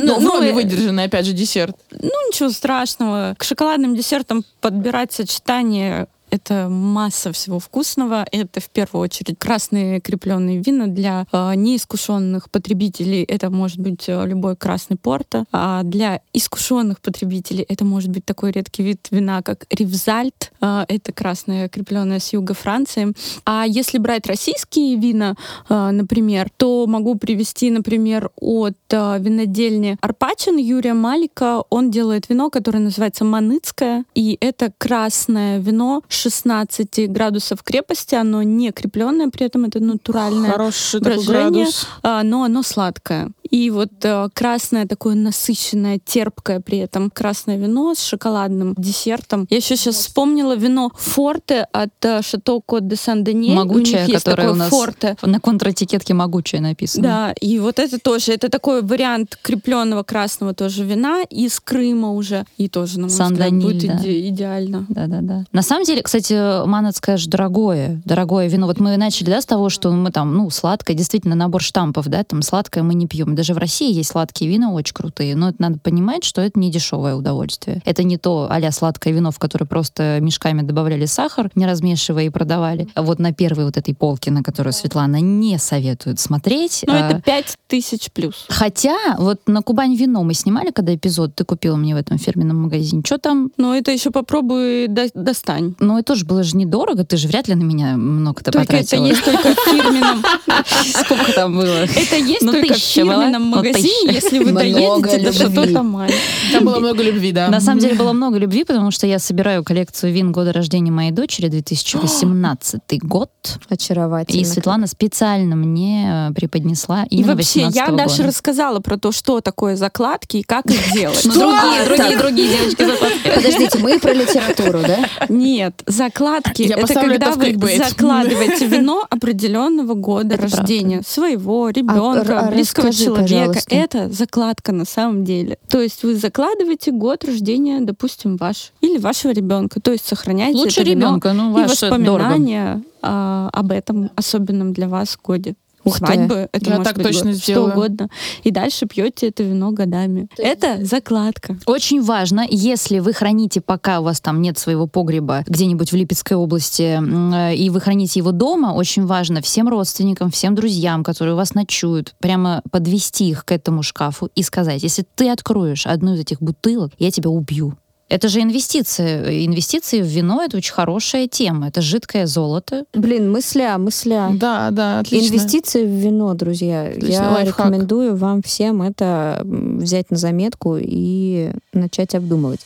Ну, Ну, ну, э, выдержанный, опять же, десерт. Ну, ничего страшного. К шоколадным десертам подбирать сочетание это масса всего вкусного. Это в первую очередь красные крепленные вина для э, неискушенных потребителей. Это может быть э, любой красный порто. А для искушенных потребителей это может быть такой редкий вид вина, как ривзальт. Э, это красное крепленное с юга Франции. А если брать российские вина, э, например, то могу привести, например, от э, винодельни Арпачин Юрия Малика. Он делает вино, которое называется Маныцкое. И это красное вино 16 градусов крепости. Оно не крепленное, при этом это натуральное Хороший брожение. градус. а, но оно сладкое. И вот э, красное такое насыщенное, терпкое при этом красное вино с шоколадным десертом. Я еще сейчас вспомнила вино Форте от э, Шато Кот де них есть которая такое у нас Форте. на контратикетке могучая написано. Да, и вот это тоже, это такой вариант крепленного красного тоже вина из Крыма уже. И тоже, на мой взгляд, будет да. иде- идеально. Да, да, да. На самом деле, кстати, Манат, скажешь, дорогое, дорогое вино. Вот мы начали, да, с того, что мы там, ну, сладкое, действительно, набор штампов, да, там сладкое мы не пьем. Даже в России есть сладкие вина очень крутые, но это надо понимать, что это не дешевое удовольствие. Это не то а сладкое вино, в которое просто мешками добавляли сахар, не размешивая и продавали. А вот на первой вот этой полке, на которую Светлана не советует смотреть. А, это 5000 плюс. Хотя, вот на Кубань вино мы снимали, когда эпизод ты купила мне в этом фирменном магазине. Что там Но это еще попробуй до- достань. ну, это тоже было же недорого, ты же вряд ли на меня много-то Только это потратила. есть только в фирменном. Сколько там было? Это есть Ну, только в фирменном Ну, магазине, если вы доедете до. Шато Тамань. Там было много любви, да. На самом деле было много любви, потому что я собираю коллекцию вин года рождения моей дочери, 2018 год. Очаровательно. И Светлана специально мне э, преподнесла И вообще, 18 я. Даша рассказала про то, что такое закладки и как их делать. Ну, другие, другие, другие девочки закладки. Подождите, мы про литературу, да? Нет, закладки это когда вы закладываете вино определенного года рождения своего а ребенка, близкого расскажи, человека. пожалуйста. Это закладка на самом деле. То есть вы закладываете год рождения, допустим, ваш или вашего ребенка. То есть сохраняете Лучше ребенка, ну, и это дорого. воспоминания а, об этом особенном для вас годе. Ух ты. Свадьбы, это Я может так быть точно год, что сделаю. угодно. И дальше пьете это вино годами. Это закладка. Очень важно, если вы храните, пока у вас там нет своего погреба где-нибудь в Липецкой области, э, и вы храните его дома, очень важно всем родственникам, всем друзьям, которые у вас ночуют, прямо подвести их к этому шкафу и сказать, если ты откроешь одну из этих бутылок, я тебя убью. Это же инвестиции. Инвестиции в вино — это очень хорошая тема. Это жидкое золото. Блин, мысля, мысля. Да, да, отлично. Инвестиции в вино, друзья. Отличный Я лайфхак. рекомендую вам всем это взять на заметку и начать обдумывать.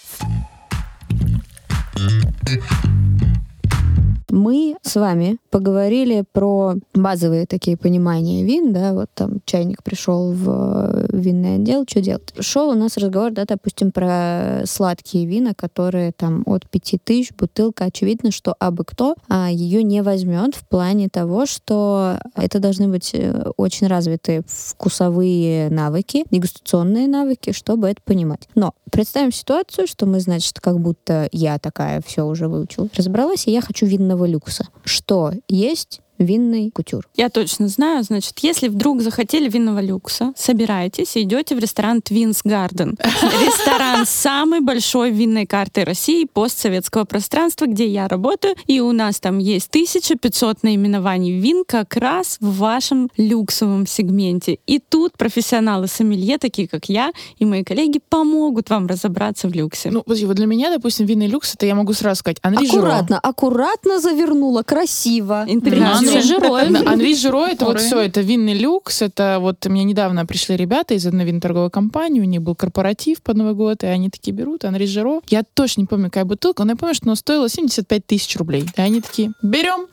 Мы с вами поговорили про базовые такие понимания вин, да, вот там чайник пришел в э, винный отдел, что делать? Шел у нас разговор, да, допустим, про сладкие вина, которые там от 5000 бутылка, очевидно, что абы кто а, ее не возьмет в плане того, что это должны быть э, очень развитые вкусовые навыки, дегустационные навыки, чтобы это понимать. Но представим ситуацию, что мы, значит, как будто я такая все уже выучила, разобралась, и я хочу винного люкса. Что есть винный кутюр? Я точно знаю, значит, если вдруг захотели винного люкса, собираетесь и идете в ресторан Twins Garden. Ресторан с самой большой винной картой России постсоветского пространства, где я работаю, и у нас там есть 1500 наименований вин как раз в вашем люксовом сегменте. И тут профессионалы сомелье, такие как я и мои коллеги, помогут вам разобраться в люксе. Ну, подожди, вот для меня, допустим, винный люкс, это я могу сразу сказать, Анри Жиро. Аккуратно, аккуратно завернула, красиво. Интеграция. Анри Жиро. Да, Анри Жиро, это вот все, это винный люкс, это вот мне недавно пришли ребята из одной винной торговой компании, у них был корпоратив под Новый год, и они такие берут Анри Жиро. Я точно не помню, какая бутылка, но я помню, что она стоила 75 тысяч рублей. И они такие, берем,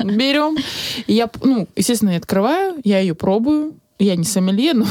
берем. И я, ну, естественно, я открываю, я ее пробую, я не сомелье, но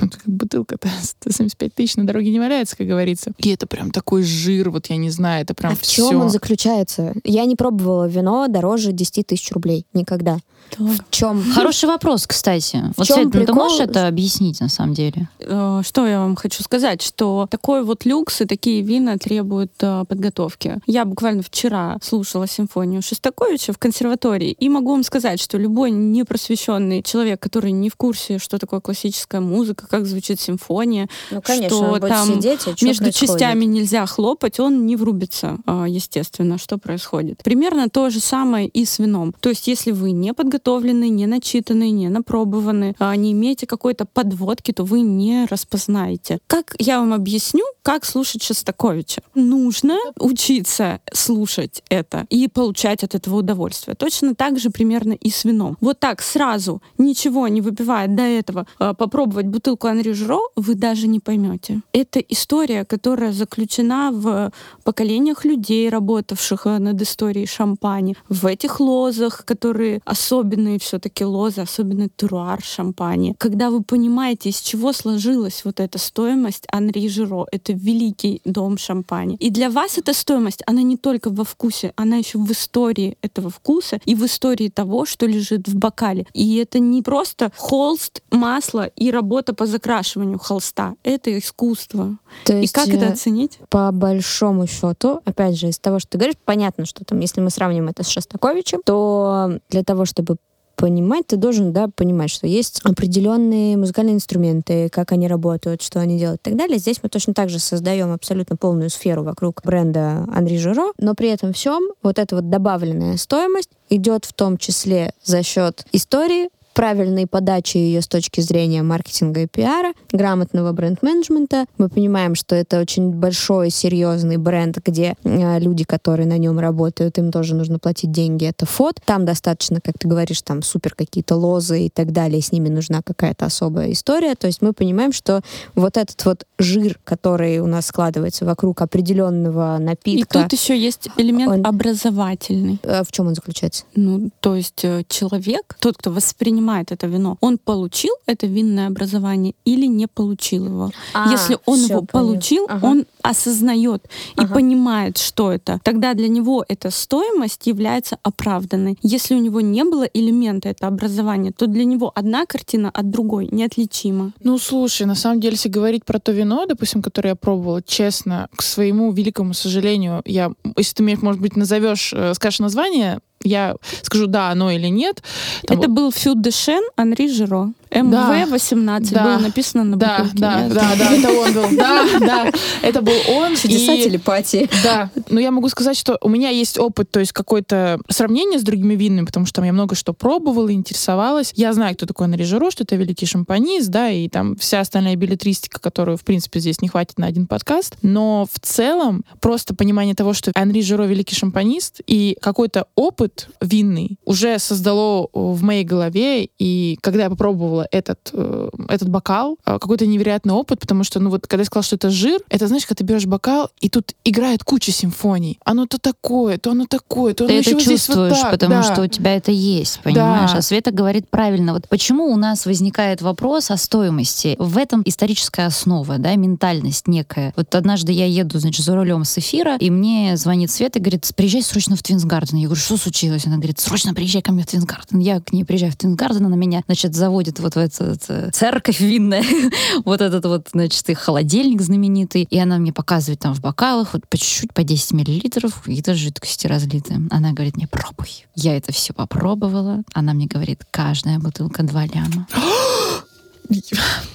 бутылка-то 175 тысяч на дороге не валяется, как говорится. И это прям такой жир, вот я не знаю, это прям а в все. чем он заключается? Я не пробовала вино дороже 10 тысяч рублей. Никогда. В чем? Хороший вопрос, кстати. вот, чем Свет, ну ты прикол? можешь это объяснить на самом деле? Э, Что я вам хочу сказать, что такой вот люкс и такие вина требуют э, подготовки. Я буквально вчера слушала симфонию Шостаковича в консерватории, и могу вам сказать, что любой непросвещенный человек, который не в курсе, что такое классическая музыка, как звучит симфония, Ну, что там сидеть, а чё между происходит? частями нельзя хлопать, он не врубится, а, естественно, что происходит. Примерно то же самое и с вином. То есть, если вы не подготовлены, не начитаны, не напробованы, а, не имеете какой-то подводки, то вы не распознаете. Как я вам объясню, как слушать Шостаковича? Нужно учиться слушать это и получать от этого удовольствие. Точно так же примерно и с вином. Вот так сразу, ничего не выпивая до этого, а, попробовать бутылку бутылку Анри Жро, вы даже не поймете. Это история, которая заключена в поколениях людей, работавших э, над историей шампани, в этих лозах, которые особенные все-таки лозы, особенный туруар шампани. Когда вы понимаете, из чего сложилась вот эта стоимость Анри Жиро, это великий дом шампани. И для вас эта стоимость, она не только во вкусе, она еще в истории этого вкуса и в истории того, что лежит в бокале. И это не просто холст, масло и работа по закрашиванию холста. Это искусство. То и есть, как это э, оценить? По большому счету, опять же, из того, что ты говоришь, понятно, что там, если мы сравним это с Шостаковичем, то для того, чтобы понимать, ты должен, да, понимать, что есть определенные музыкальные инструменты, как они работают, что они делают и так далее. Здесь мы точно так же создаем абсолютно полную сферу вокруг бренда Анри Жиро, но при этом всем вот эта вот добавленная стоимость идет в том числе за счет истории, правильной подачи ее с точки зрения маркетинга и пиара, грамотного бренд-менеджмента. Мы понимаем, что это очень большой, серьезный бренд, где э, люди, которые на нем работают, им тоже нужно платить деньги. Это фот. Там достаточно, как ты говоришь, там супер какие-то лозы и так далее. С ними нужна какая-то особая история. То есть мы понимаем, что вот этот вот жир, который у нас складывается вокруг определенного И напитка, тут еще есть элемент он- образовательный. э, в чем он заключается? Ну, то есть э, человек, тот, кто воспринимает это вино, он получил это винное образование или не получил его. Если он его поняла. получил, Ага. он осознает и Ага. понимает, что это. Тогда для него эта стоимость является оправданной. Если у него не было элемента это образования, то для него одна картина от другой неотличима. Ну, слушай, на самом деле, если говорить про то вино, допустим, которое я пробовала, честно, к своему великому сожалению, я, если ты мне, может быть, назовешь, э, скажешь название, я скажу, да, оно или нет. Там это был Фю де Шен Анри Жиро. МВ-18 Да. было написано на Да, бутылке. да, Я да, да, это он был. Да, да, это был он. Чудеса и- телепатии. Да, но я могу сказать, что у меня есть опыт, то есть какое-то сравнение с другими винами, потому что там я много что пробовала, интересовалась. Я знаю, кто такой Анри Жиро, что это великий шампанист, да, и там вся остальная билетристика, которую, в принципе, здесь не хватит на один подкаст. Но в целом просто понимание того, что Анри Жиро великий шампанист, и какой-то опыт винный уже создало в моей голове, и когда я попробовала этот, э, этот бокал, э, какой-то невероятный опыт, потому что, ну вот, когда я сказала, что это жир, это, знаешь, когда ты берешь бокал, и тут играет куча симфоний. Оно то такое, то оно такое, то Ты оно это еще вот здесь вот чувствуешь, так. потому да. что у тебя это есть, понимаешь? Да. А Света говорит правильно. Вот почему у нас возникает вопрос о стоимости? В этом историческая основа, да, ментальность некая. Вот однажды я еду, значит, за рулем с эфира, и мне звонит Света и говорит, приезжай срочно в Твинсгарден. Я говорю, что случилось? Она говорит, срочно приезжай ко мне в Твинсгарден. Я к ней приезжаю в Твинсгарден, она меня, значит, заводит вот в эту э, церковь винная, вот этот вот, значит, их холодильник знаменитый, и она мне показывает там в бокалах вот по чуть-чуть, по 10 миллилитров какие-то жидкости разлитые. Она говорит мне, пробуй. Я это все попробовала. Она мне говорит, каждая бутылка 2 ляма.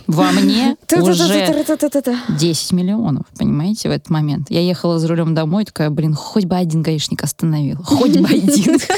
Во мне уже 10 миллионов, понимаете, в этот момент. Я ехала за рулем домой, такая, блин, хоть бы один гаишник остановил. Хоть бы один.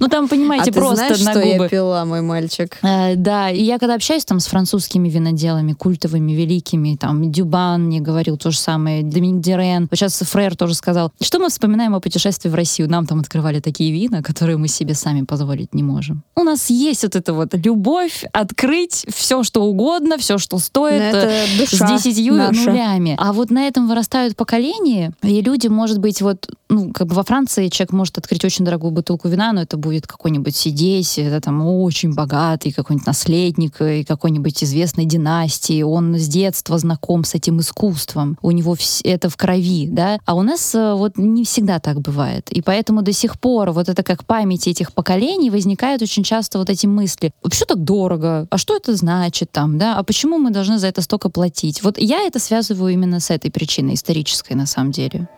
Ну там, понимаете, а просто на что я губы. пила, мой мальчик? Э, Да, и я когда общаюсь там с французскими виноделами, культовыми, великими, там Дюбан мне говорил то же самое, Доминик Дерен, вот сейчас Фрер тоже сказал, что мы вспоминаем о путешествии в Россию, нам там открывали такие вина, которые мы себе сами позволить не можем. У нас есть вот эта вот любовь открыть все, что угодно, все, что стоит, Но это э, с десятью наша. нулями. А вот на этом вырастают поколения, и люди, может быть, вот, ну, как бы во Франции человек может открыть очень дорогую бутылку вина, но это будет какой-нибудь сидеть, это там очень богатый какой-нибудь наследник э, и какой-нибудь известной династии, он с детства знаком с этим искусством, у него это в крови, да, а у нас э, вот не всегда так бывает, и поэтому до сих пор вот это как память этих поколений возникают очень часто вот эти мысли, что так дорого, а что это значит там, да, а почему мы должны за это столько платить? Вот я это связываю именно с этой причиной исторической на самом деле.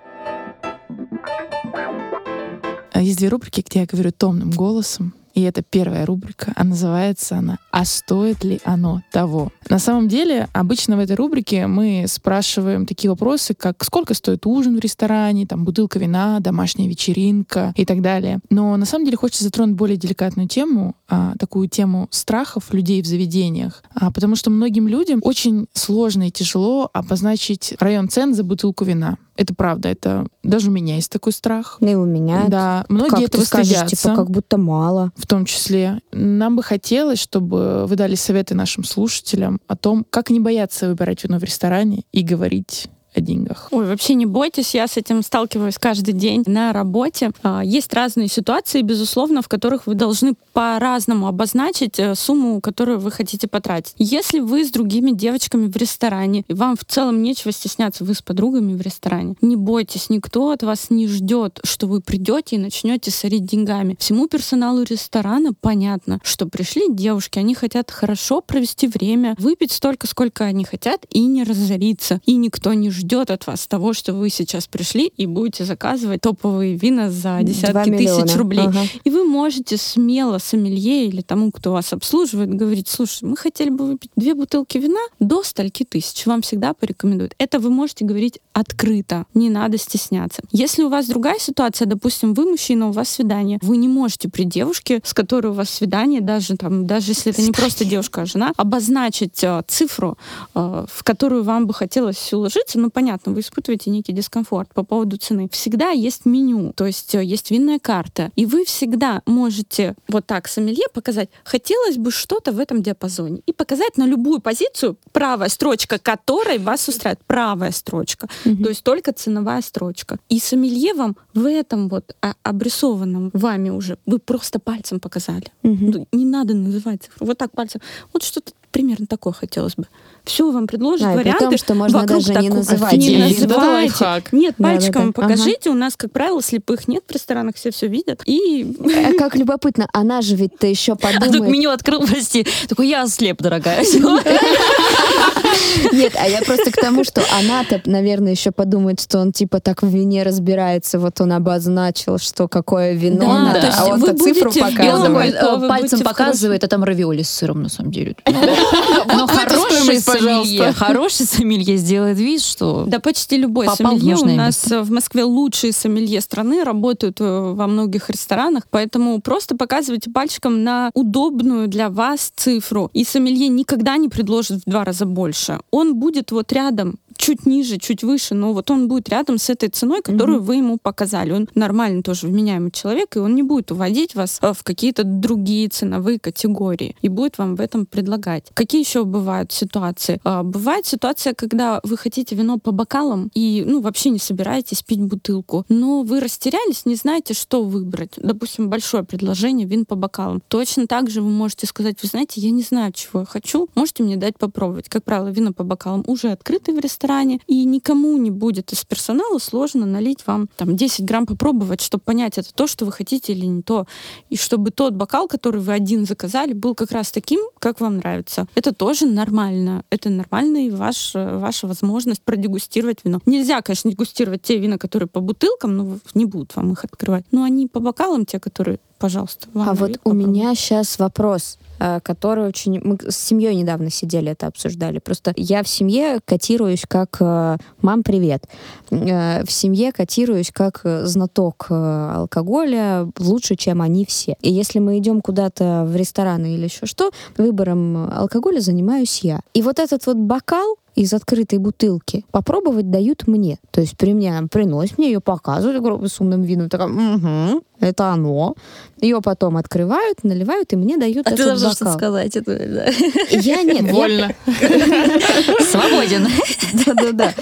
А Есть две рубрики, где я говорю томным голосом. И это первая рубрика, а называется она «А стоит ли оно того?». На самом деле, обычно в этой рубрике мы спрашиваем такие вопросы, как сколько стоит ужин в ресторане, там бутылка вина, домашняя вечеринка и так далее. Но на самом деле хочется затронуть более деликатную тему, а, такую тему страхов людей в заведениях, А, потому что многим людям очень сложно и тяжело обозначить район цен за бутылку вина. Это правда, это даже у меня есть такой страх. И у меня. Да, многие как этого ты скажешь, стыдятся. типа, как будто мало. в том числе. Нам бы хотелось, чтобы вы дали советы нашим слушателям о том, как не бояться выбирать вино в ресторане и говорить о деньгах. Ой, вообще не бойтесь, я с этим сталкиваюсь каждый день на работе. А, Есть разные ситуации, безусловно, в которых вы должны по-разному обозначить э, сумму, которую вы хотите потратить. Если вы с другими девочками в ресторане, и вам в целом нечего стесняться, вы с подругами в ресторане, не бойтесь, никто от вас не ждет, что вы придете и начнете сорить деньгами. Всему персоналу ресторана понятно, что пришли девушки, они хотят хорошо провести время, выпить столько, сколько они хотят, и не разориться. И никто не ждет от вас того, что вы сейчас пришли и будете заказывать топовые вина за десятки тысяч рублей. Ага. И вы можете смело сомелье или тому, кто вас обслуживает, говорить, слушай, мы хотели бы выпить две бутылки вина до стольки тысяч. Вам всегда порекомендуют. Это вы можете говорить открыто. Не надо стесняться. Если у вас другая ситуация, допустим, вы мужчина, у вас свидание, вы не можете при девушке, с которой у вас свидание, даже там, даже если это не просто девушка, а жена, обозначить э, цифру, э, в которую вам бы хотелось уложиться, ну, понятно, вы испытываете некий дискомфорт по поводу цены. Всегда есть меню, то есть э, есть винная карта, и вы всегда можете вот так сомелье показать, хотелось бы что-то в этом диапазоне, и показать на любую позицию, правая строчка которой вас устраивает, правая строчка, то есть только ценовая строчка. И сомелье вам в этом вот а, обрисованном вами уже, вы просто пальцем показали. Ну, Не надо называть цифру. Вот так пальцем. Вот что-то примерно такое хотелось бы. Все вам предложат А, и при варианты. том, что можно вокруг даже не называть Не называйте. Нет, Да, да, пальчиком да. покажите. У нас, как правило, слепых нет в ресторанах, все все видят. И А Как любопытно, она же ведь-то еще А тут подумает. меню открыл, прости. Такой, я слеп, дорогая. Нет, а я просто к тому, что она-то, наверное, еще подумает, что он типа так в вине разбирается, вот он обозначил, что какое вино Да, надо, есть а он-то вы цифру он показывает. э, Вы пальцем показывает, а там равиоли с сыром, на самом деле. Но Вот эта хороший сомелье, хороший сомелье сделает вид, что... Да почти любой сомелье. У нас место. в Москве лучшие сомелье страны работают э, во многих ресторанах, поэтому просто показывайте пальчиком на удобную для вас цифру. И сомелье никогда не предложит в два раза больше. Он будет вот рядом чуть ниже, чуть выше, но вот он будет рядом с этой ценой, которую вы ему показали. Он нормальный тоже вменяемый человек, и он не будет уводить вас э, в какие-то другие ценовые категории и будет вам в этом предлагать. Какие еще бывают ситуации? А, Бывает ситуация, когда вы хотите вино по бокалам и ну, вообще не собираетесь пить бутылку, но вы растерялись, не знаете, что выбрать. Допустим, большое предложение вин по бокалам. Точно так же вы можете сказать, вы знаете, я не знаю, чего я хочу, можете мне дать попробовать. Как правило, вино по бокалам уже открыты в ресторане, и никому не будет из персонала сложно налить вам там 10 грамм попробовать, чтобы понять, это то, что вы хотите или не то. И чтобы тот бокал, который вы один заказали, был как раз таким, как вам нравится. Это тоже нормально. Это нормально и ваш, ваша возможность продегустировать вино. Нельзя, конечно, дегустировать те вина, которые по бутылкам, но не будут вам их открывать. Но они по бокалам, те, которые, пожалуйста, вам А вот у меня сейчас вопрос, который очень... Мы с семьей недавно сидели, это обсуждали. Просто я в семье котируюсь как э, «мам, привет». Э, В семье котируюсь как э, знаток э, алкоголя лучше, чем они все. И если мы идем куда-то в рестораны или еще что, выбором алкоголя занимаюсь я. И вот этот вот бокал, из открытой бутылки попробовать дают мне. То есть при мне приносят, мне ее показывают, говорю, с умным видом, такая, угу, это оно. Ее потом открывают, наливают, и мне дают А ты должна что-то бокал. сказать. Это, да. Я нет, Вольно. Свободен. Да-да-да.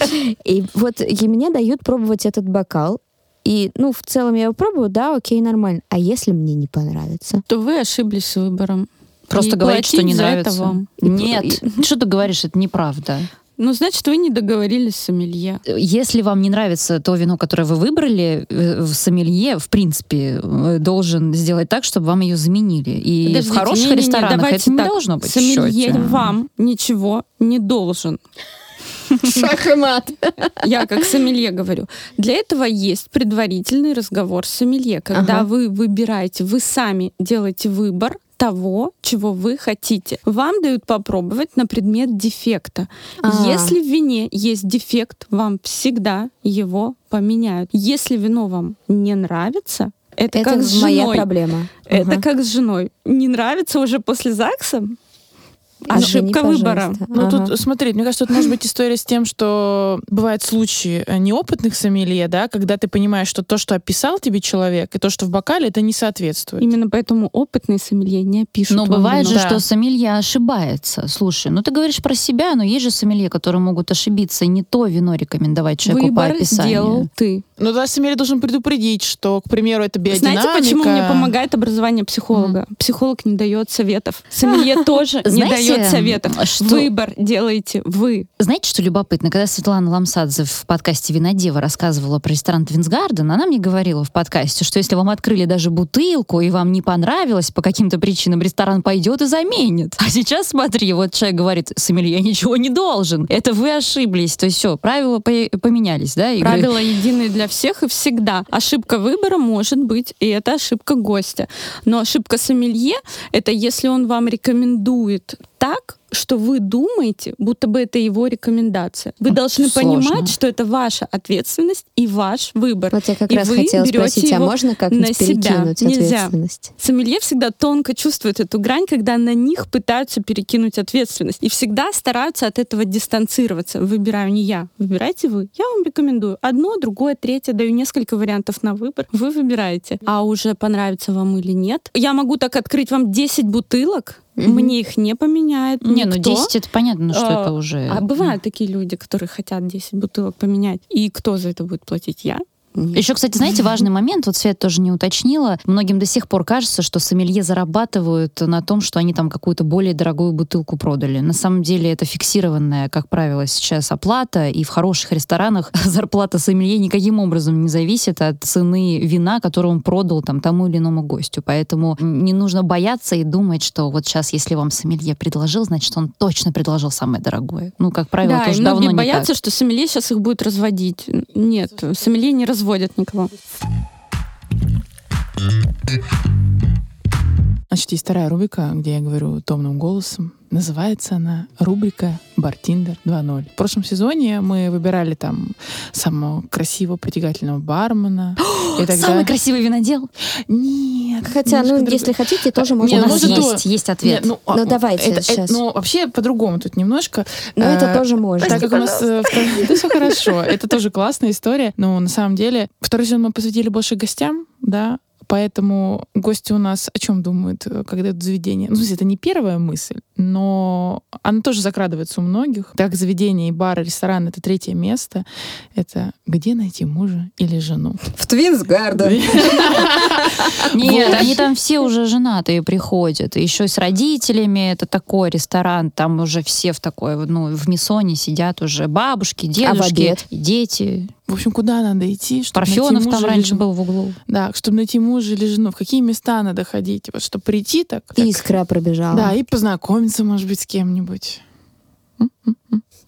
И вот и мне дают пробовать этот бокал. И, ну, в целом я его пробую, да, окей, нормально. А если мне не понравится? То вы ошиблись с выбором. Просто И говорить, что не нравится. это вам. Нет, что ты говоришь, это неправда. Ну, значит, вы не договорились с сомелье. Если вам не нравится то вино, которое вы выбрали, э, в сомелье, в принципе, э, должен сделать так, чтобы вам ее заменили. И Подождите, в хороших не-не-не, ресторанах давайте это не так. должно быть Сомелье счете. вам ничего не должен. Шахмат. Я как сомелье говорю. Для этого есть предварительный разговор с сомелье, когда Ага. вы выбираете, вы сами делаете выбор того, чего вы хотите. Вам дают попробовать на предмет дефекта. А. Если в вине есть дефект, вам всегда его поменяют. Если вино вам не нравится, это, Это как с моя женой. проблема. Это Ага. как с женой. Не нравится уже после ЗАГСа? Ошибка Извини, выбора. пожалуйста. Ну, Ага. тут, смотри, мне кажется, тут может быть история с тем, что бывают случаи э, неопытных сомелье, да, когда ты понимаешь, что то, что описал тебе человек, и то, что в бокале, это не соответствует. Именно поэтому опытные сомелье не пишут Но бывает вино. же, Да. что сомелье ошибается. Слушай, ну ты говоришь про себя, но есть же сомелье, которые могут ошибиться и не то вино рекомендовать человеку по Выбор описанию. сделал ты. Но тогда сомелье должен предупредить, что, к примеру, это биодинамика. Знаете, почему мне помогает образование психолога? Психолог не дает советов. Сомелье тоже не Знаете, дает советов. что- Выбор делаете вы. Знаете, что любопытно? Когда Светлана Ламсадзе в подкасте «Винодева» рассказывала про ресторан Твинсгарден, она мне говорила в подкасте, что если вам открыли даже бутылку и вам не понравилось по каким-то причинам, ресторан пойдет и заменит. А сейчас смотри, вот человек говорит, сомелье ничего не должен. Это вы ошиблись. То есть все, правила по- поменялись, да? игры? Правила единые для всех и всегда. Ошибка выбора может быть, и это ошибка гостя. Но ошибка сомелье — это если он вам рекомендует так, что вы думаете, будто бы это его рекомендация. Вы должны Сложно. понимать, что это ваша ответственность и ваш выбор. Вот я как И раз вы хотела берете спросить, а можно как-нибудь на себя. перекинуть Нельзя. ответственность? Сомелье всегда тонко чувствует эту грань, когда на них пытаются перекинуть ответственность. И всегда стараются от этого дистанцироваться. Выбираю не я, выбирайте вы. Я вам рекомендую. Одно, другое, третье. Даю несколько вариантов на выбор. Вы выбираете. А уже понравится вам или нет. Я могу так открыть вам 10 бутылок, Мгм. мне их не поменяет Не, ну никто. 10 это понятно, что А, это уже... А бывают такие люди, которые хотят 10 бутылок поменять. И кто за это будет платить? Я? Нет. Еще, кстати, знаете, важный момент, вот Свет тоже не уточнила. Многим до сих пор кажется, что сомелье зарабатывают на том, что они там какую-то более дорогую бутылку продали. На самом деле это фиксированная, как правило, сейчас оплата, и в хороших ресторанах зарплата сомелье никаким образом не зависит от цены вина, которую он продал там тому или иному гостю. Поэтому не нужно бояться и думать, что вот сейчас, если вам сомелье предложил, значит, он точно предложил самое дорогое. Ну, как правило, Да, тоже давно не боятся, так. что сомелье сейчас их будет разводить. Нет, сомелье не разводят никого. Значит, есть вторая рубрика, где я говорю томным голосом. Называется она рубрика «Бартиндер 2.0». В прошлом сезоне мы выбирали там самого красивого, притягательного бармена. И тогда- Самый красивый винодел? Нет. Хотя, ну, немножко если хотите, тоже Не, можно У ну, нас может, есть, есть Нет, ответ. ну, Ну, а, давайте это- это- щас. ну, вообще по-другому тут немножко. Но Э, это тоже можно. Так как у нас... э, Да все хорошо. Это тоже классная история. Но на самом деле второй сезон мы посвятили больше гостям, да, Поэтому гости у нас о чем думают, э, когда идут в заведение? Ну, это не первая мысль, но она тоже закрадывается у многих. Так, заведение и бар, и ресторан — это третье место. Это где найти мужа или жену? В Твинсгарден. Нет, они там все уже женатые приходят. И еще с родителями. Это такой ресторан. Там уже все в такой, ну, в миссоне сидят уже бабушки, дедушки, обед? и дети. В общем, куда надо идти, чтобы найти Парфенов мужа там раньше жену? был в углу. Да, чтобы найти мужа или жену. В какие места надо ходить? Вот, чтобы прийти так. так- Искра пробежала. Да, и познакомиться, может быть, с кем-нибудь.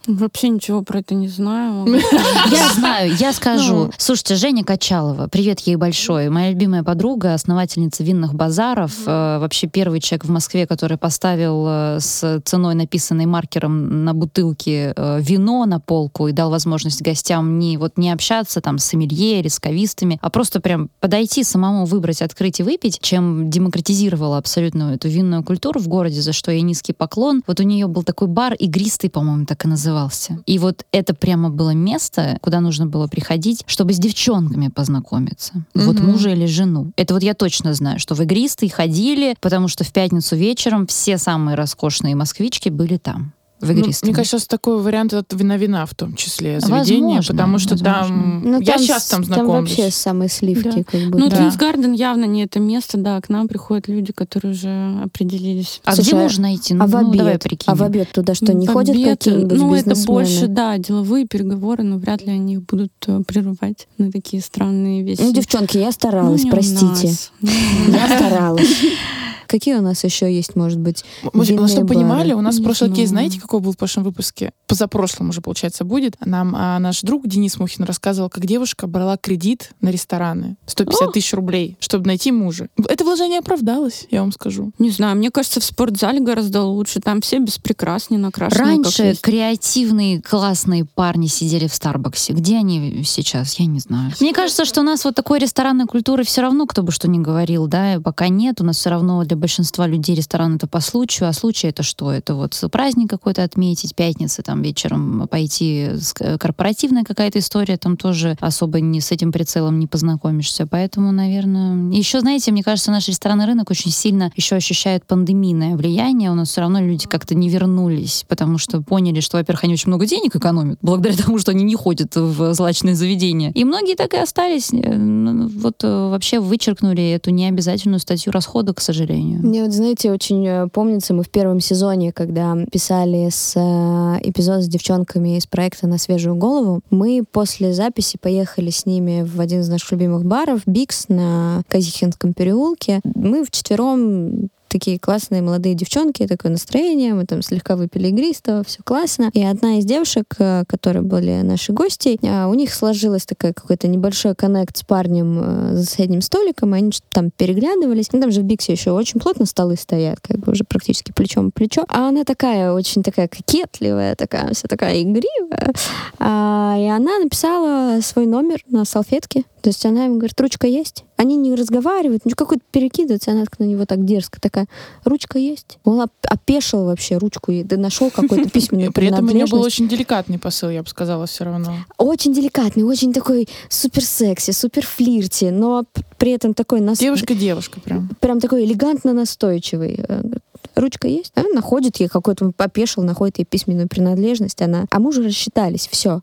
Вообще ничего про это не знаю. Я знаю, я скажу. Ну. Слушайте, Женя Качалова, привет ей большой. Моя любимая подруга, основательница винных базаров. э, вообще первый человек в Москве, который поставил э, с ценой, написанной маркером на бутылке, э, вино на полку и дал возможность гостям не, вот, не общаться там с сомелье кавистами, а просто прям подойти самому, выбрать, открыть и выпить, чем демократизировала абсолютно эту винную культуру в городе, за что ей низкий поклон. Вот у нее был такой бар игристый, по-моему, так и назывался. И вот это прямо было место, куда нужно было приходить, чтобы с девчонками познакомиться. Вот Мгм. мужа или жену. Это вот я точно знаю, что в игристый ходили, потому что в пятницу вечером все самые роскошные москвички были там. В Ну, игристом. мне кажется, сейчас такой вариант это вина-вина в том числе заведение, Возможно, потому что там Ну, я там сейчас там Там знакомлюсь. вообще самые сливки, Да. как бы. Ну, Да. Твинсгарден явно не это место, да, к нам приходят люди, которые уже определились. а Слушай, где можно идти? а в ну, давай обед? прикинем. А в обед туда что, не В ходят обед, какие-нибудь Ну, это больше, да, деловые переговоры, но вряд ли они их будут э, прерывать на такие странные вещи. Ну, девчонки, я Ну, старалась, не у простите. Ну, Я старалась. Какие у нас еще есть, может быть? Мы, чтобы бары. понимали, у нас Не прошлый кейс, знаете, какой был в прошлом выпуске? Позапрошлом уже, получается, будет. Нам а, наш друг Денис Мухин рассказывал, как девушка брала кредит на рестораны. 150 тысяч рублей, чтобы найти мужа. Это вложение оправдалось, я вам скажу. Не знаю, мне кажется, в спортзале гораздо лучше. Там все без прикрас, не накрашенные, как Раньше креативные, классные парни сидели в Старбаксе. Где они сейчас? Я не знаю. Мне кажется, что у нас вот такой ресторанной культуры все равно, кто бы что ни говорил, да, пока нет. У нас все равно для большинства людей ресторан это по случаю, а случай это что? Это вот праздник какой-то отметить, пятница, там вечером пойти, э, корпоративная какая-то история, там тоже особо не с этим прицелом не познакомишься. Поэтому, наверное... Еще, знаете, мне кажется, наш ресторанный рынок очень сильно еще ощущает пандемийное влияние. У нас все равно люди как-то не вернулись, потому что поняли, что, во-первых, они очень много денег экономят, благодаря тому, что они не ходят в злачные заведения. И многие так и остались. Э, вот э, вообще вычеркнули эту необязательную статью расхода, к сожалению. Мне вот, знаете, очень э, помнится, мы в первом сезоне, когда писали с эпизод с девчонками из проекта «На свежую голову», мы после записи поехали с ними в один из наших любимых баров, Бикс, на Казихинском переулке. Мы вчетвером такие классные молодые девчонки, такое настроение, мы там слегка выпили игристого, все классно. И одна из девушек, э, которые были наши гости, а, у них сложилось такой какой-то небольшой коннект с парнем э, за соседним столиком, и они что-то там переглядывались. Ну, там же в Биксе еще очень плотно столы стоят, как бы уже практически плечом к плечу. А она такая, очень такая кокетливая, такая вся такая игривая. А, и она написала свой номер на салфетке. То есть она ему говорит, ручка есть? Они не разговаривают, ну какой-то перекидывается, она на него так дерзко такая, ручка есть? Он опешил вообще ручку, да нашел какой-то письменный При этом у нее был очень деликатный посыл, я бы сказала, все равно. Очень деликатный, очень такой супер секси, супер флирти, но при этом такой... Нас... Девушка-девушка прям. Прям такой элегантно настойчивый э, ручка есть? Она находит ей какой-то, попешил, находит ей письменную принадлежность, она, а мы уже рассчитались, все.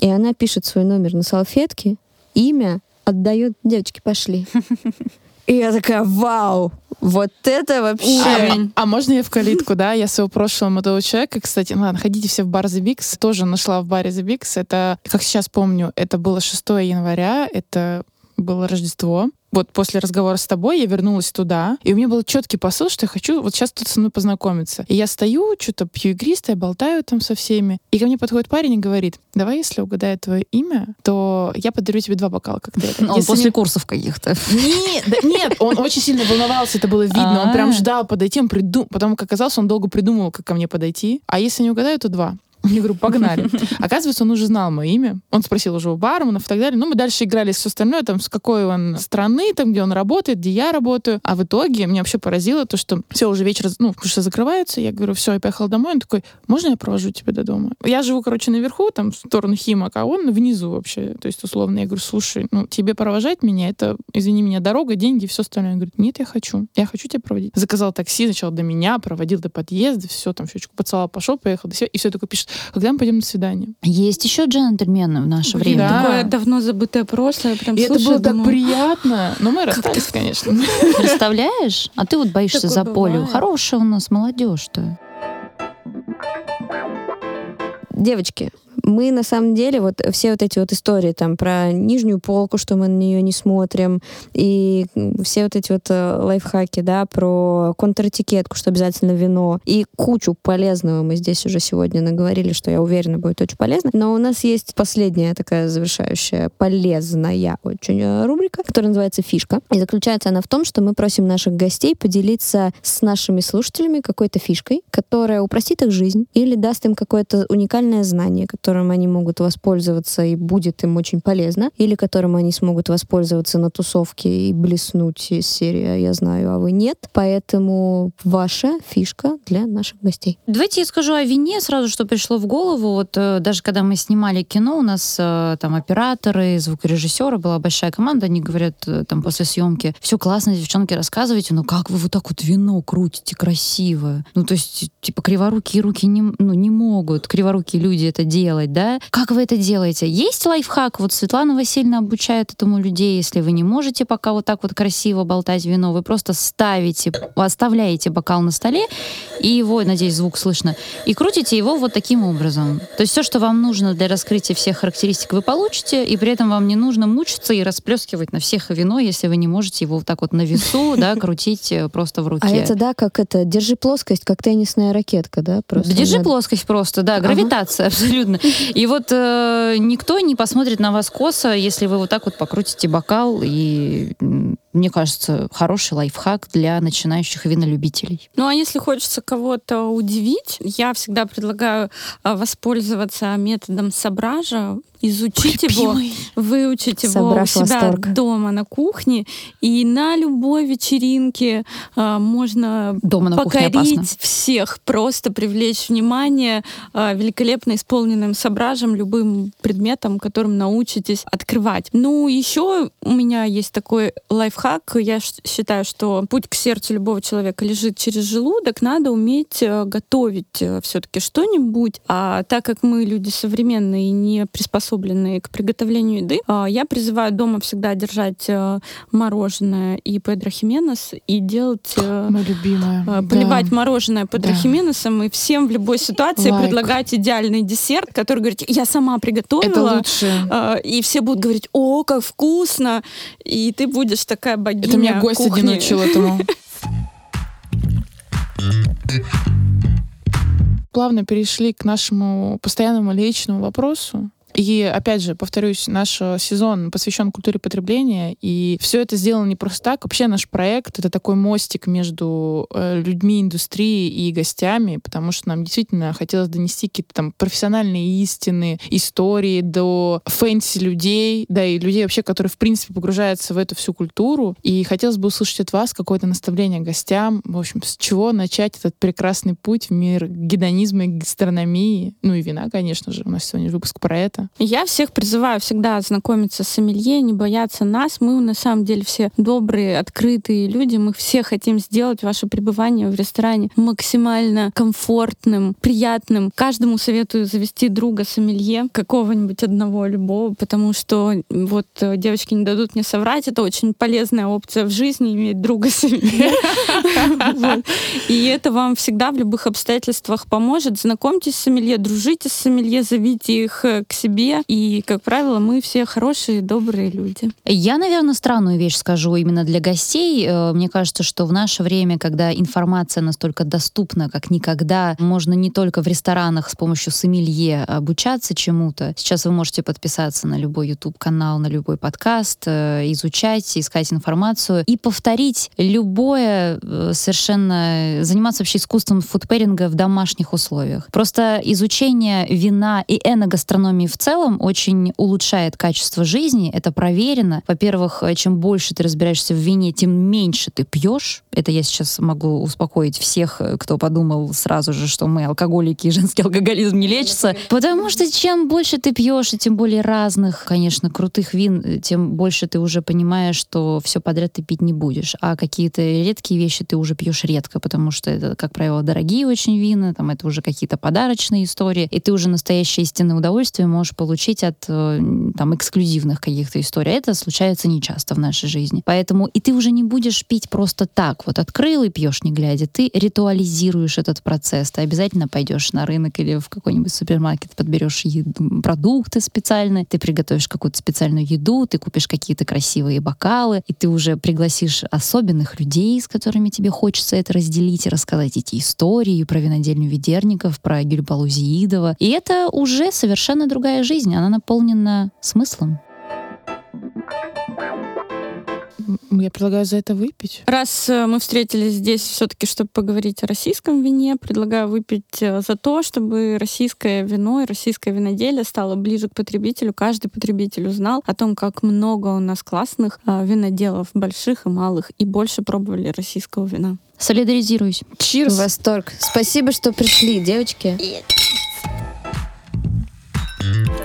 И она пишет свой номер на салфетке, имя, отдает, девочки, пошли. И я такая, вау, вот это вообще... А, а можно я в калитку, да? Я своего прошлого молодого человека, кстати, ну ладно, ходите все в бар The Bix, тоже нашла в баре The Bix. Это, как сейчас помню, это было 6 января, это было Рождество вот после разговора с тобой я вернулась туда, и у меня был четкий посыл, что я хочу вот сейчас тут со мной познакомиться. И я стою, что-то пью игристое, болтаю там со всеми. И ко мне подходит парень и говорит, давай, если угадаю твое имя, то я подарю тебе два бокала коктейля. Он если после не... курсов каких-то. Нет, да, нет, он очень сильно волновался, это было видно. Он прям а. ждал подойти, он придум... Потом, как оказалось, он долго придумывал, как ко мне подойти. А если не угадаю, то два. Я говорю, погнали. Оказывается, он уже знал мое имя. Он спросил уже у барменов и так далее. Ну, мы дальше играли все остальное, там, с какой он страны, там, где он работает, где я работаю. А в итоге меня вообще поразило то, что все, уже вечер, ну, потому что закрывается. Я говорю, все, я поехал домой. Он такой, можно я провожу тебя до дома? Я живу, короче, наверху, там, в сторону Химок, а он внизу вообще. То есть, условно, я говорю, слушай, ну, тебе провожать меня, это, извини меня, дорога, деньги, все остальное. Он говорит, нет, я хочу. Я хочу тебя проводить. Заказал такси сначала до меня, проводил до подъезда, все, там, щечку поцеловал, пошел, поехал, до и все такое пишет, когда мы пойдем на свидание. Есть еще джентльмены в наше время. Да. Такое давно забытое прошлое. Прям, и слушай, это было думаю, так приятно. Но мы расстались, конечно. Представляешь? А ты вот боишься за Полю. Хорошая у нас молодежь-то. Девочки, мы на самом деле вот все вот эти вот истории там про нижнюю полку, что мы на нее не смотрим, и все вот эти вот э, лайфхаки, да, про контратикетку, что обязательно вино, и кучу полезного мы здесь уже сегодня наговорили, что я уверена будет очень полезно. Но у нас есть последняя такая завершающая полезная очень э, рубрика, которая называется «Фишка». И заключается она в том, что мы просим наших гостей поделиться с нашими слушателями какой-то фишкой, которая упростит их жизнь или даст им какое-то уникальное знание, которое которым они могут воспользоваться и будет им очень полезно, или которым они смогут воспользоваться на тусовке и блеснуть из серии «А «Я знаю, а вы нет». Поэтому ваша фишка для наших гостей. Давайте я скажу о вине сразу, что пришло в голову. Вот э, даже когда мы снимали кино, у нас э, там операторы, звукорежиссеры, была большая команда, они говорят э, там после съемки, все классно, девчонки, рассказывайте, но как вы вот так вот вино крутите красиво? Ну, то есть, типа, криворукие руки не, ну, не могут, криворукие люди это делать делать, да? Как вы это делаете? Есть лайфхак? Вот Светлана Васильевна обучает этому людей, если вы не можете пока вот так вот красиво болтать вино, вы просто ставите, оставляете бокал на столе, и его, надеюсь, звук слышно, и крутите его вот таким образом. То есть все, что вам нужно для раскрытия всех характеристик, вы получите, и при этом вам не нужно мучиться и расплескивать на всех вино, если вы не можете его вот так вот на весу, да, крутить э, просто в руке. А это, да, как это, держи плоскость, как теннисная ракетка, да? Просто, держи плоскость просто, да, гравитация абсолютно. И вот э, никто не посмотрит на вас косо, если вы вот так вот покрутите бокал. И мне кажется, хороший лайфхак для начинающих винолюбителей. Ну а если хочется кого-то удивить, я всегда предлагаю а, воспользоваться методом собража изучить его, выучить его у себя восторг. дома на кухне, и на любой вечеринке а, можно Дома на покорить всех, просто привлечь внимание а, великолепно исполненным сображем, любым предметом, которым научитесь открывать. Ну, еще у меня есть такой лайфхак. Я считаю, что путь к сердцу любого человека лежит через желудок. Надо уметь э, готовить все-таки что-нибудь. А так как мы люди современные и не приспособленные к приготовлению еды, а, я призываю дома всегда держать э, мороженое и Педро Хименес и делать э, Моя любимая. э, поливать Да. мороженое Педро Да. Хименесом и всем в любой ситуации Лайк. предлагать идеальный десерт, который говорит, я сама приготовила. Это лучше. э, И все будут говорить, о, как вкусно! И ты будешь такая богиня Это меня гость один кухни. учил этому. Плавно перешли к нашему постоянному личному вопросу. И опять же, повторюсь, наш э, сезон посвящен культуре потребления, и все это сделано не просто так. Вообще наш проект — это такой мостик между э, людьми индустрии и гостями, потому что нам действительно хотелось донести какие-то там профессиональные истины, истории до fancy людей, да, и людей вообще, которые, в принципе, погружаются в эту всю культуру. И хотелось бы услышать от вас какое-то наставление гостям, в общем, с чего начать этот прекрасный путь в мир гедонизма и гастрономии, ну и вина, конечно же. У нас сегодня выпуск про это. Я всех призываю всегда знакомиться с сомелье, не бояться нас. Мы на самом деле все добрые, открытые люди. Мы все хотим сделать ваше пребывание в ресторане максимально комфортным, приятным. Каждому советую завести друга сомелье, какого-нибудь одного, любого, потому что вот э, девочки не дадут мне соврать, это очень полезная опция в жизни иметь друга сомелье. Вот. И это вам всегда в любых обстоятельствах поможет. Знакомьтесь с сомелье, дружите с сомелье, зовите их э, к себе. И, как правило, мы все хорошие, добрые люди. Я, наверное, странную вещь скажу именно для гостей. Э, Мне кажется, что в наше время, когда информация настолько доступна, как никогда, можно не только в ресторанах с помощью сомелье обучаться чему-то. Сейчас вы можете подписаться на любой YouTube-канал, на любой подкаст, э, изучать, искать информацию и повторить любое э, совершенно... Заниматься вообще искусством фудпэринга в домашних условиях. Просто изучение вина и эногастрономии в целом очень улучшает качество жизни. Это проверено. Во-первых, э, чем больше ты разбираешься в вине, тем меньше ты пьешь. Это я сейчас могу успокоить всех, э, кто подумал сразу же, что мы алкоголики и женский алкоголизм не лечится. Потому что чем больше ты пьешь, и тем более разных, конечно, крутых вин, э, тем больше ты уже понимаешь, что все подряд ты пить не будешь. А какие-то редкие вещи ты уже пьешь редко, потому что это, как правило, дорогие очень вина, там это уже какие-то подарочные истории, и ты уже настоящее истинное удовольствие можешь получить от э, там эксклюзивных каких-то историй. Это случается нечасто в нашей жизни. Поэтому и ты уже не будешь пить просто так. Вот открыл и пьешь не глядя. Ты ритуализируешь этот процесс. Ты обязательно пойдешь на рынок или в какой-нибудь супермаркет, подберешь еду- продукты специальные, ты приготовишь какую-то специальную еду, ты купишь какие-то красивые бокалы, и ты уже пригласишь особенных людей, с которыми тебе хочется это разделить и рассказать эти истории про винодельню Ведерников, про Гюльбалу Зиидова. И это уже совершенно другая жизнь. Она наполнена смыслом. Я предлагаю за это выпить. Раз э, мы встретились здесь все-таки, чтобы поговорить о российском вине, предлагаю выпить э, за то, чтобы российское вино и российское виноделие стало ближе к потребителю. Каждый потребитель узнал о том, как много у нас классных э, виноделов, больших и малых, и больше пробовали российского вина. Солидаризируюсь. Чирс! Восторг. Спасибо, что пришли, девочки. Mm-hmm.